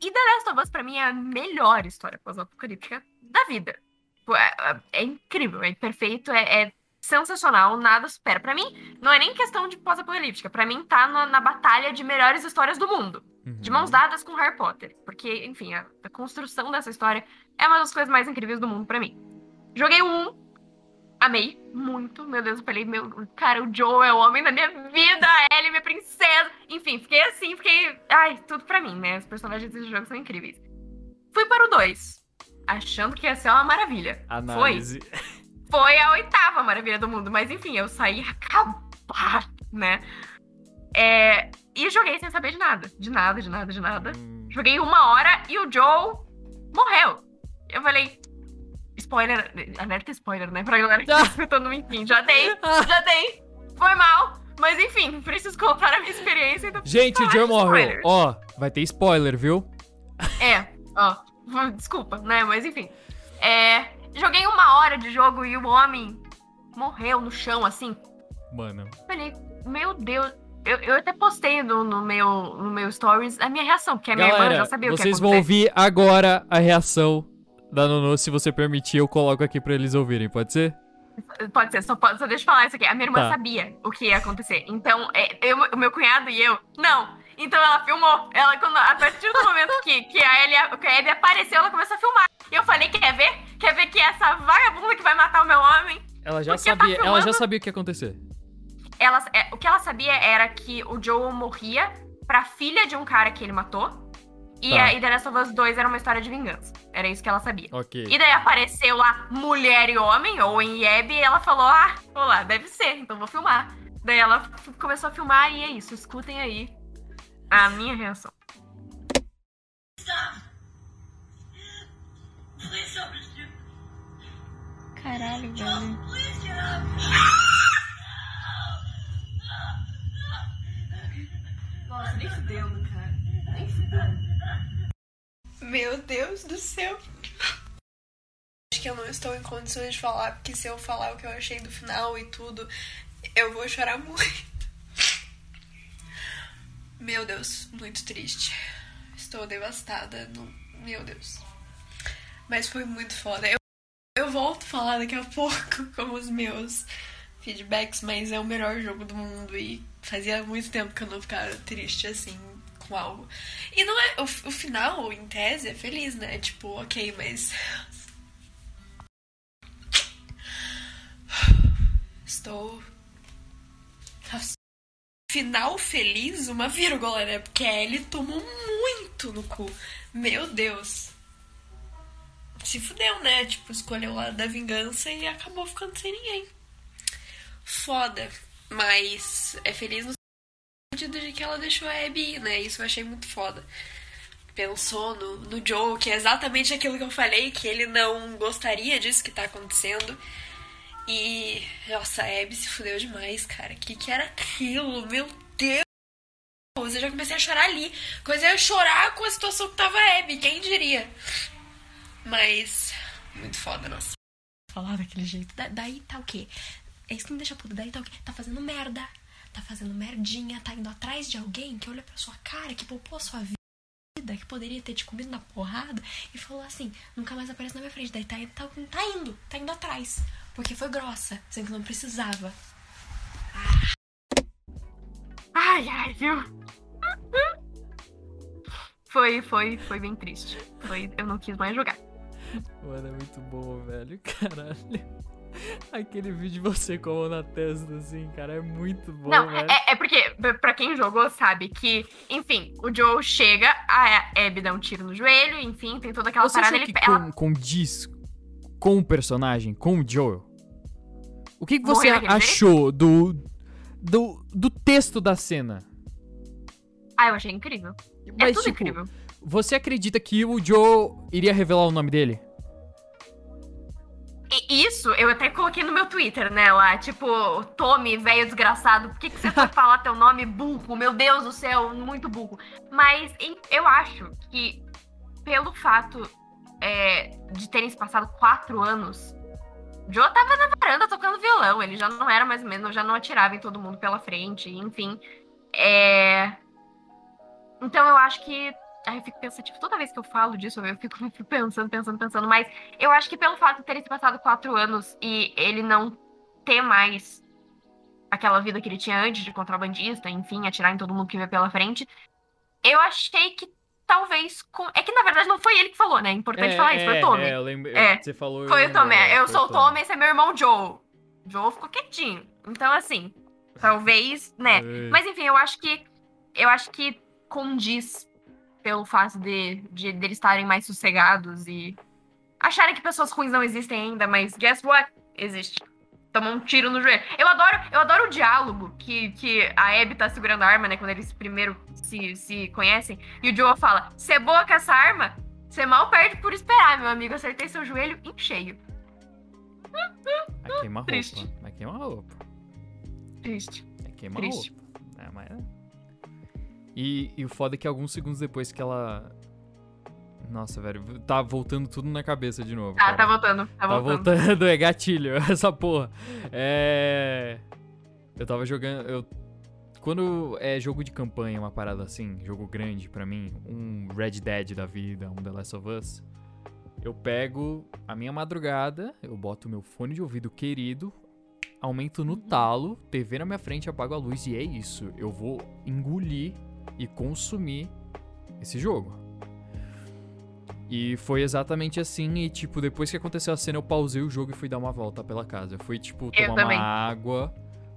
E The Last of Us, pra mim, é a melhor história pós-apocalíptica da vida. Pô, É, é- incrível, é perfeito, é, é sensacional, nada supera. Pra mim, não é nem questão de pós-apocalíptica. Pra mim, tá na, na batalha de melhores histórias do mundo. De Uhum. mãos dadas com Harry Potter. Porque, enfim, a, a construção dessa história é uma das coisas mais incríveis do mundo pra mim. Joguei 1, amei muito. Meu Deus, eu falei, meu, cara, o Joe é o homem da minha vida, a Ellie, minha princesa. Enfim, fiquei assim, fiquei. Ai, tudo pra mim, né? Os personagens desse jogo são incríveis. Fui para o 2, achando que ia ser uma maravilha. Análise. Foi a oitava maravilha do mundo, mas enfim, eu saí acabada, né? É, e joguei sem saber de nada. De nada, de nada, de nada. Hum, Joguei uma hora e o Joe morreu. Eu falei. Spoiler. Alerta spoiler, né? Pra galera que tá Ah. escutando, enfim. Já dei, já dei. Foi mal. Mas enfim, preciso contar a minha experiência. Então... Gente, o falar Joe de morreu. Ó, vai ter spoiler, viu? É, ó. Desculpa, né? Mas enfim. É, joguei uma hora de jogo e o homem morreu no chão, assim. Mano. Falei, meu Deus. Eu, eu até postei no, no meu, no meu stories a minha reação, porque a minha irmã Galera, já sabia o que ia vocês vão ouvir agora a reação da Nono. Se você permitir, eu coloco aqui pra eles ouvirem, pode ser? Pode ser, só, pode- só deixa eu falar isso aqui. A minha irmã Tá. sabia o que ia acontecer. Então, é, eu, o meu cunhado e eu, não. Então ela filmou. Ela, quando, a partir do momento que, que, a Ellie, que a Abby apareceu, ela começou a filmar. E eu falei, quer ver? Quer ver que essa vagabunda que vai matar o meu homem? Ela já Porque tá sabia, ela já sabia o que ia acontecer. Ela, é, o que ela sabia era que o Joel morria pra filha de um cara que ele matou. E, Tá. a, e The Last of Us 2 era uma história de vingança. Era isso que ela sabia. Ok. E daí apareceu lá mulher e homem, ou em Yeb, e ela falou: Ah, olá, deve ser, então vou filmar. Daí ela começou a filmar e é isso, escutem aí a minha reação. Caralho, velho. Nossa, nem fudendo, cara. Meu Deus do céu. Acho que eu não estou em condições de falar, porque se eu falar o que eu achei do final e tudo, eu vou chorar muito. Meu Deus, muito triste. Estou devastada. Não... Meu Deus. Mas foi muito foda. Eu, eu volto a falar daqui a pouco com os meus feedbacks, mas é o melhor jogo do mundo e fazia muito tempo que eu não ficava triste assim com algo. E não é. O, o final, em tese, é feliz, né? Tipo, ok, mas. Estou. Final feliz, uma vírgula, né? Porque a Ellie tomou muito no cu. Meu Deus. Se fudeu, né? Tipo, escolheu lado da vingança e acabou ficando sem ninguém. Foda. Mas é feliz no sentido de que ela deixou a Abby ir, né? Isso eu achei muito foda. Pensou no, no Joe, que é exatamente aquilo que eu falei, que ele não gostaria disso que tá acontecendo. E, nossa, a Abby se fudeu demais, cara. O que, que era aquilo? Meu Deus! Eu já comecei a chorar ali. Coisa eu chorar com a situação que tava a Abby, quem diria? Mas, muito foda, nossa. Falar daquele jeito. Da, daí tá o quê? É isso que me deixa puta. Daí tá o quê? Tá fazendo merda. Tá fazendo merdinha. Tá indo atrás de alguém que olha pra sua cara, que poupou a sua vida, que poderia ter te comido na porrada e falou assim: nunca mais aparece na minha frente. Daí tá, tá, tá indo, tá indo atrás. Porque foi grossa, sendo que não precisava. Ai, ai, viu? Foi, foi, foi bem triste. Foi, eu não quis mais jogar. Mano, é muito bom, velho. Caralho. Aquele vídeo de você com a mão na testa, assim, cara, é muito bom, Não, velho. é, é porque, pra quem jogou, sabe que, enfim, o Joe chega, a Abby dá um tiro no joelho, enfim, tem toda aquela Você achou parada. que Ele, ela com, condiz com o personagem, com o Joel? O que, que você achou do, do, do texto da cena? Ah, eu achei incrível. é Mas, tudo tipo, incrível. você acredita que o Joe iria revelar o nome dele? E isso eu até coloquei no meu Twitter, né? Lá, tipo, Tommy, velho desgraçado, por que, que você foi falar teu nome burro? Meu Deus do céu, muito burro. Mas em- eu acho que, pelo fato é, de terem se passado quatro anos, Joe tava na varanda tocando violão. Ele já não era mais ou menos, já não atirava em todo mundo pela frente, enfim. É... Então eu acho que. Aí eu fico pensativo, toda vez que eu falo disso, eu fico, fico pensando, pensando, pensando, mas eu acho que pelo fato de terem se passado quatro anos e ele não ter mais aquela vida que ele tinha antes de contrabandista, enfim, atirar em todo mundo que vê pela frente, eu achei que talvez. Com... É que na verdade não foi ele que falou, né? É importante falar isso, foi o Tommy. É, eu lembro. É, Você falou. eu Foi o Tommy. agora, Eu foi sou o Tommy, esse é meu irmão Joe. Joe ficou quietinho. Então, assim, talvez, né? Mas enfim, eu acho que. Eu acho que condiz pelo fato de, de, de eles estarem mais sossegados e acharem que pessoas ruins não existem ainda, mas guess what? Existe. Tomou um tiro no joelho. Eu adoro, eu adoro o diálogo que, que a Abby tá segurando a arma, né? Quando eles primeiro se, se conhecem. E o Joe fala: Você é boa com essa arma? Você mal perde por esperar, meu amigo. Acertei seu joelho em cheio. Vai queimar roupa. Triste. Vai queimar roupa. Triste. Vai queimar Triste. roupa. É, mas... E, e o foda é que alguns segundos depois que ela. Nossa, velho, tá voltando tudo na cabeça de novo. Ah, cara. tá voltando. Tá, Tá voltando. voltando, é gatilho, essa porra. É. Eu tava jogando. Eu... Quando é jogo de campanha, uma parada assim, jogo grande pra mim, um Red Dead da vida, um The Last of Us, eu pego a minha madrugada, eu boto o meu fone de ouvido querido, aumento no talo, TV na minha frente, apago a luz e é isso. Eu vou engolir e consumir esse jogo. E foi exatamente assim, e tipo, depois que aconteceu a cena, eu pausei o jogo e fui dar uma volta pela casa. Eu fui, tipo, tomar uma água,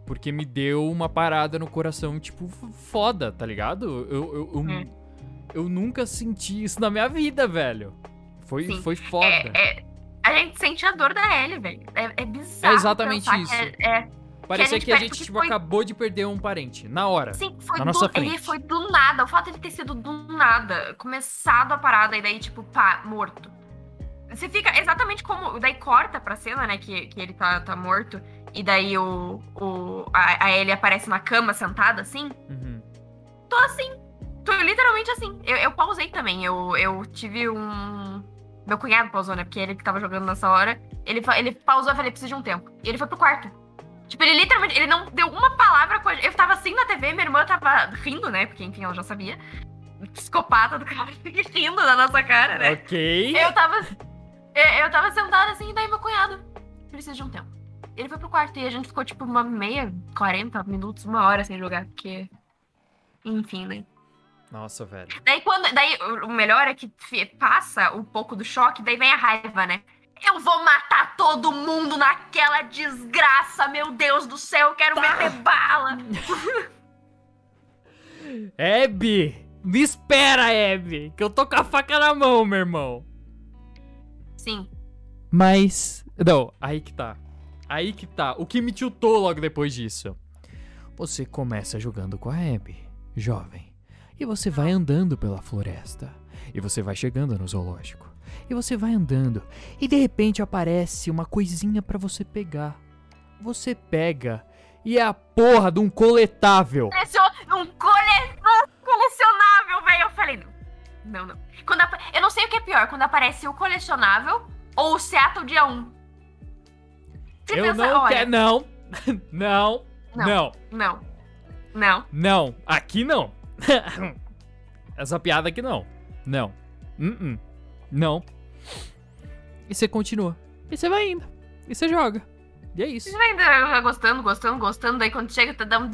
porque me deu uma parada no coração, tipo, foda, tá ligado? Eu, eu, eu, Hum. eu nunca senti isso na minha vida, velho. Foi, Sim. foi foda. É, é- a gente sente a dor da Ellie, velho. É, é bizarro. É exatamente isso. É, é- Parecia gente que a gente, tipo, foi- acabou de perder um parente, na hora. Sim, foi Na do, nossa ele frente. foi do nada. O fato de ele ter sido do nada, começado a parada e daí, tipo, pá, morto. Você fica exatamente como. Daí corta pra cena, né? Que, que ele tá, tá morto. E daí o. o a, a Ellie aparece na cama sentada assim. Uhum. Tô assim. Tô literalmente assim. Eu, eu pausei também. Eu, eu tive um. Meu cunhado pausou, né? Porque ele que tava jogando nessa hora. Ele, ele pausou e falei, preciso de um tempo. E ele foi pro quarto. Tipo, ele literalmente, ele não deu uma palavra com a Eu tava assim na TV, minha irmã tava rindo, né? Porque, enfim, ela já sabia. Psicopata do cara rindo da nossa cara, né? Ok. Eu tava. Eu, eu tava sentada assim, e daí meu cunhado. Precisa de um tempo. Ele foi pro quarto e a gente ficou, tipo, uma meia, 40 minutos, uma hora sem jogar, porque. Enfim, né? Nossa, velho. Daí quando. Daí o melhor é que passa um pouco do choque, daí vem a raiva, né? Eu vou matar todo mundo naquela desgraça, meu Deus do céu, eu quero meter bala. Abby! Me espera, Abby! Que eu tô com a faca na mão, meu irmão. Sim. Mas. Não, aí que tá. Aí que tá. O que me tiltou logo depois disso. Você começa jogando com a Abby, jovem. E você vai andando pela floresta. E você vai chegando no zoológico. E você vai andando. E de repente aparece uma coisinha pra você pegar. Você pega. E é a porra de um coletável. Um, cole... um colecionável, velho. Eu falei, não. Não, não. Quando Eu não sei o que é pior, quando aparece o colecionável ou o Seattle dia 1. Você Eu pensa, não olha, quero. Não. Não. Não. Não. Não. Não. Não. Aqui não. Essa piada aqui não. Não. Uh-uh. Não. E você continua. E você vai indo. E você joga. E é isso. Você vai ainda gostando, gostando, gostando, daí quando chega, tá dando.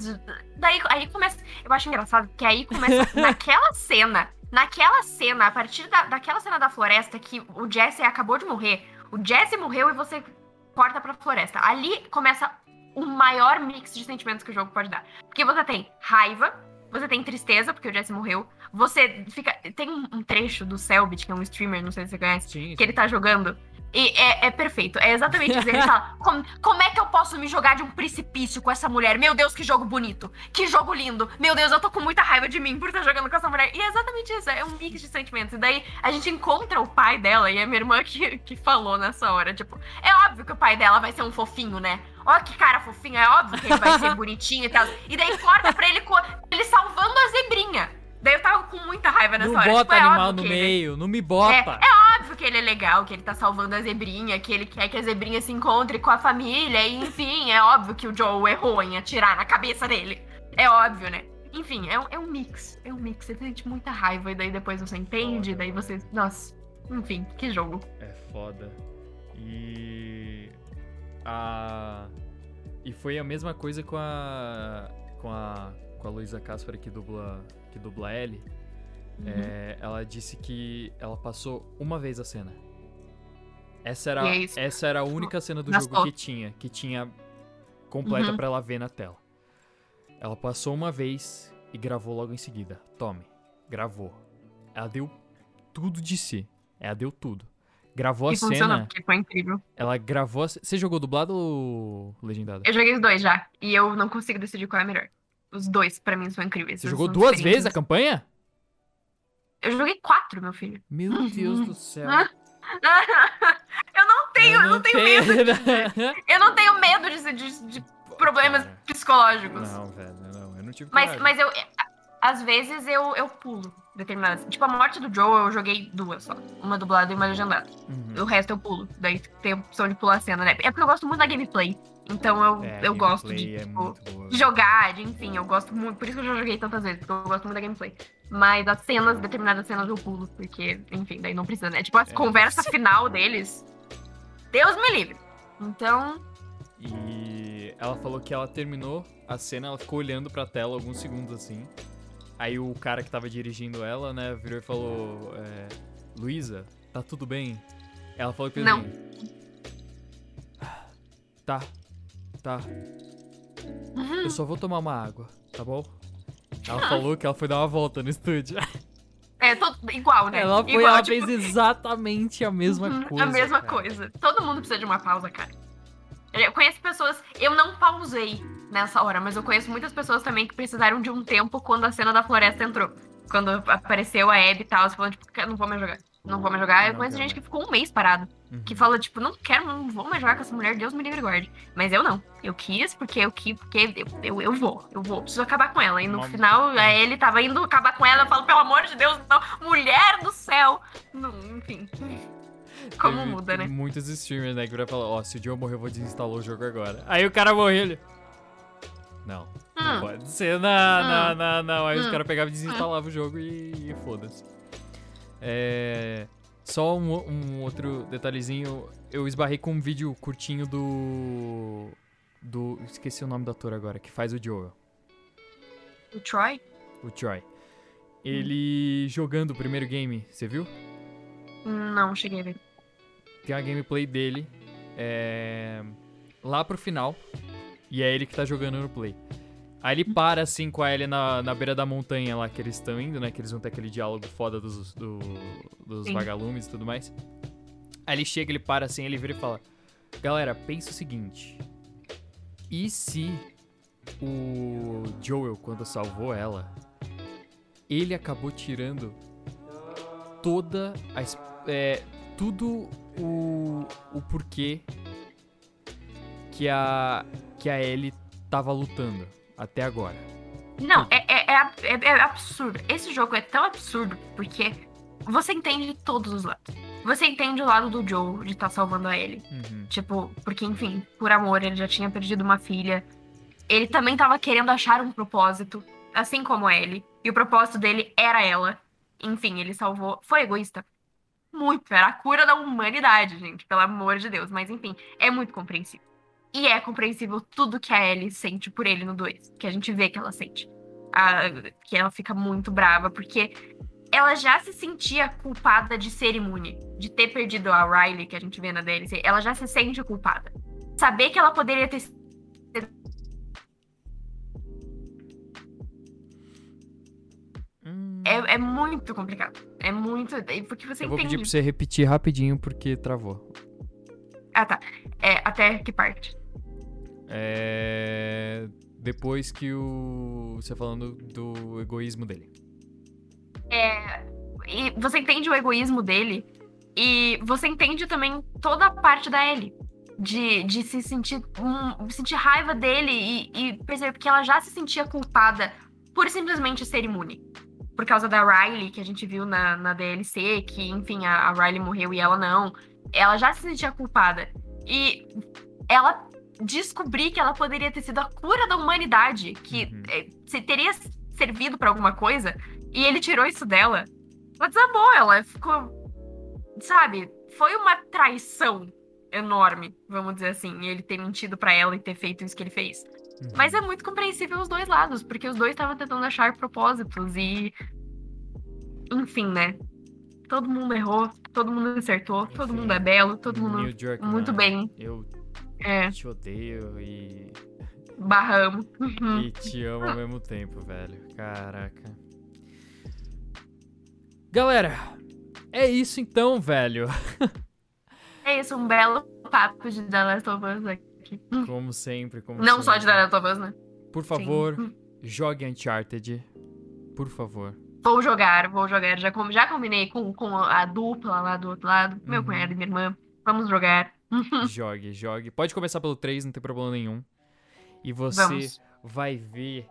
Daí aí começa. Eu acho engraçado que aí começa naquela cena. Naquela cena, a partir da, daquela cena da floresta que o Jesse acabou de morrer. O Jesse morreu e você corta pra floresta. Ali começa o maior mix de sentimentos que o jogo pode dar. Porque você tem raiva, você tem tristeza, porque o Jesse morreu. Você fica. Tem um, trecho do Selbit, que é um streamer, não sei se você conhece Sim, que ele tá jogando. E é, é perfeito. É exatamente isso. Ele fala: como, como é que eu posso me jogar de um precipício com essa mulher? Meu Deus, que jogo bonito. Que jogo lindo. Meu Deus, eu tô com muita raiva de mim por estar jogando com essa mulher. E é exatamente isso. É um mix de sentimentos. E daí a gente encontra o pai dela e é minha irmã que, que falou nessa hora. Tipo, é óbvio que o pai dela vai ser um fofinho, né? Ó, que cara fofinho. É óbvio que ele vai ser bonitinho e tal. E daí corta pra ele, ele salvando a zebrinha. Daí eu tava com muita raiva nessa Não hora. bota Tipo, é animal no ele- meio. Não me bota. é óbvio que ele é legal, que ele tá salvando a zebrinha, que ele quer que a zebrinha se encontre com a família, e enfim, é óbvio que o Joe errou em atirar na cabeça dele. É óbvio, né? Enfim, é, um- é um mix. É um mix. Você sente muita raiva, e daí depois você entende, daí você. Nossa. Enfim, que jogo. É foda. E. A. E foi a mesma coisa com a. Com a. Com a Luísa Casper que dubla. Que dubla Ellie. Uhum. É, ela disse que ela passou uma vez a cena. Essa era, é essa era a única cena do Gastou. jogo que tinha. Que tinha completa Uhum. pra ela ver na tela. Ela passou uma vez e gravou logo em seguida. Tome. Gravou. Ela deu tudo de si. Ela deu tudo. Gravou a E funcionou, cena. porque foi incrível. Ela gravou a... Você jogou dublado ou legendado? Eu joguei os dois já, e eu não consigo decidir qual é melhor. Os dois, pra mim, são incríveis. Você jogou duas vezes a campanha? Eu joguei quatro, meu filho. Meu Deus do céu. eu não tenho, eu não tenho medo. medo. Eu não tenho medo de, de, de problemas Cara. psicológicos. Não, velho, não. Eu não tive Mas, coragem. mas eu. a- Às vezes eu, eu pulo determinadas. Tipo, a morte do Joe eu joguei duas só. Uma dublada e uma legendada. Uhum. O resto eu pulo. Daí tem a opção de pular a cena, né? É porque eu gosto muito da gameplay. Então eu, É, eu gosto de, é tipo, de jogar, de, enfim, eu gosto muito. Por isso que eu já joguei tantas vezes, porque eu gosto muito da gameplay. Mas as cenas, determinadas cenas eu pulo, porque, enfim, daí não precisa, né? Tipo, a É. conversa final deles. Deus me livre. Então, E ela falou que ela terminou a cena, ela ficou olhando pra tela alguns segundos assim. Aí o cara que tava dirigindo ela, né, virou e falou: é, Luísa, tá tudo bem? Ela falou que Não. Tá, tá. Eu só vou tomar uma água, tá bom? Ela falou que ela foi dar uma volta no estúdio. é todo igual, né? Ela foi, igual, ela tipo, fez exatamente a mesma Uhum, coisa. A mesma cara. coisa. Todo mundo precisa de uma pausa, cara. Eu conheço pessoas. Eu não pausei nessa hora, mas eu conheço muitas pessoas também que precisaram de um tempo quando a cena da floresta entrou. Quando apareceu a Abby e tal, falando, tipo, "Cara, não vou mais jogar. Não vou mais jogar. Eu conheço gente que ficou um mês parado. Uhum. Que fala, tipo, não quero, não vou mais jogar com essa mulher, Deus me livre e guarde. Mas eu não. Eu quis, porque eu quis, porque eu, eu, eu vou. Eu vou. Preciso acabar com ela. E no Uma- final, ele tava indo acabar com ela. Eu falo, pelo amor de Deus, não. Mulher do céu. Não, enfim. Como muda, né? Muitos streamers, né, que vai falar, ó, se o Joe morrer, eu vou desinstalar o jogo agora. Aí o cara morreu, ele... Não, não Hum. pode ser, não, não, Hum. não, não. Aí os Hum. caras pegavam e desinstalavam o jogo e, e foda-se. É... Só um, um outro detalhezinho, eu esbarrei com um vídeo curtinho do... do... Esqueci o nome do ator agora, que faz o Joel, O Troy? o Troy. Ele jogando o primeiro game, você viu? Não, cheguei a ver. tem uma gameplay dele é, lá pro final. E é ele que tá jogando no play. Aí ele para assim com a Ellie na, na beira da montanha lá que eles estão indo, né? Que eles vão ter aquele diálogo foda dos, do- dos Sim. vagalumes e tudo mais. Aí ele chega, ele para assim, ele vira e fala: Galera, pensa o seguinte. E se o Joel, quando salvou ela, ele acabou tirando toda a. É, tudo o, o porquê que a. que a Ellie tava lutando até agora. Não, é, é, é, é- é absurdo. Esse jogo é tão absurdo porque você entende todos os lados. Você entende o lado do Joe de estar salvando a Ellie. Uhum. Tipo, porque, enfim, por amor, ele já tinha perdido uma filha. Ele também tava querendo achar um propósito, assim como ele. E o propósito dele era ela. Enfim, ele salvou. Foi egoísta? Muito. Era a cura da humanidade, gente. Pelo amor de Deus. Mas, enfim, é muito compreensível. E é compreensível tudo que a Ellie sente por ele no 2. Que a gente vê que ela sente. Ah, que ela fica muito brava, porque ela já se sentia culpada de ser imune, de ter perdido a Riley, que a gente vê na DLC. Ela já se sente culpada. Saber que ela poderia ter Hum, é, é muito complicado. É muito. Porque você eu vou pedir entende. pra você repetir rapidinho porque travou. Ah, tá. É, até que parte? É. Depois que o. Você falando do egoísmo dele. E você entende o egoísmo dele. E você entende também toda a parte da Ellie. De, de se sentir. Um, sentir raiva dele e, e perceber que ela já se sentia culpada por simplesmente ser imune. Por causa da Riley, que a gente viu na, na DLC, que, enfim, a, a Riley morreu e ela não. Ela já se sentia culpada. E ela descobrir que ela poderia ter sido a cura da humanidade, que Uhum. eh, se teria servido pra alguma coisa, e ele tirou isso dela. Ela desabou, ela ficou. Sabe? Foi uma traição enorme, vamos dizer assim, ele ter mentido pra ela e ter feito isso que ele fez. Uhum. Mas é muito compreensível os dois lados, porque os dois estavam tentando achar propósitos e. Enfim, né? Todo mundo errou, todo mundo acertou, todo Enfim, mundo é belo, todo mundo Druckmann, muito bem. Eu É, te odeio e, barramos. Uhum. e te amo ao mesmo tempo, velho. Caraca. Galera, é isso então, velho. É isso, um belo papo de The Last of Us aqui. Como sempre, como Não só de sempre. The Last of Us, né? Por favor, jogue Uncharted. Por favor. Vou jogar, vou jogar. Já, já combinei com, com a dupla lá do outro lado, meu Uhum. cunhado e minha irmã. Vamos jogar. jogue, jogue. Pode começar pelo 3, não tem problema nenhum. E você Vamos. vai ver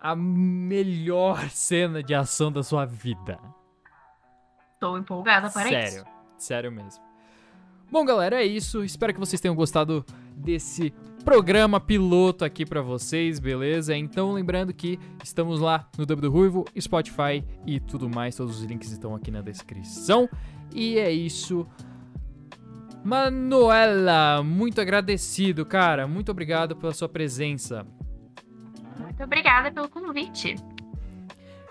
a melhor cena de ação da sua vida. Tô empolgada para sério, isso. sério mesmo. Bom, galera, é isso. Espero que vocês tenham gostado desse programa piloto aqui pra vocês, beleza? Então, lembrando que estamos lá no Dub do Ruivo, Spotify e tudo mais. Todos os links estão aqui na descrição. E é isso. Manuela, muito agradecido, cara. Muito obrigado pela sua presença. Muito obrigada pelo convite.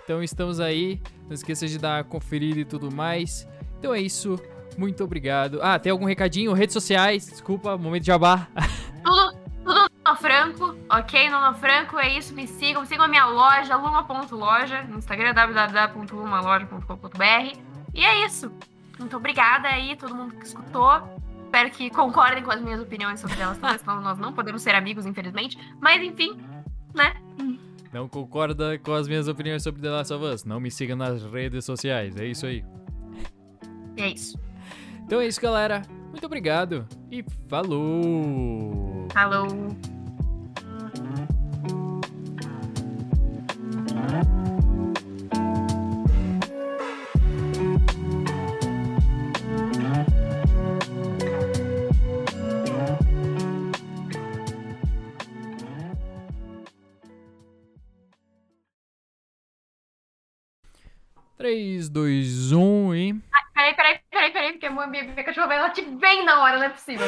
Então estamos aí. Não esqueça de dar conferida e tudo mais. Então é isso. Muito obrigado. Ah, tem algum recadinho? Redes sociais, desculpa, momento de jabá. Tudo, tudo no Franco, ok? No Franco é isso. Me sigam, sigam a minha loja, luma.loja, no Instagram www.lumaloja.com.br. E é isso. Muito obrigada aí, todo mundo que escutou. Espero que concordem com as minhas opiniões sobre elas também, senão nós não podemos ser amigos, infelizmente. Mas enfim, né? Não concorda com as minhas opiniões sobre The Last of Us? Não me siga nas redes sociais. É isso aí. É isso. Então é isso, galera. Muito obrigado e falou! Falou. Três, dois, um e. Peraí, peraí, peraí, peraí, porque a minha, minha cachorra vai latir bem na hora, não é possível.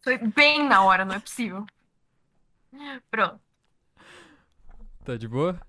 Foi bem na hora, não é possível. Pronto. Tá de boa?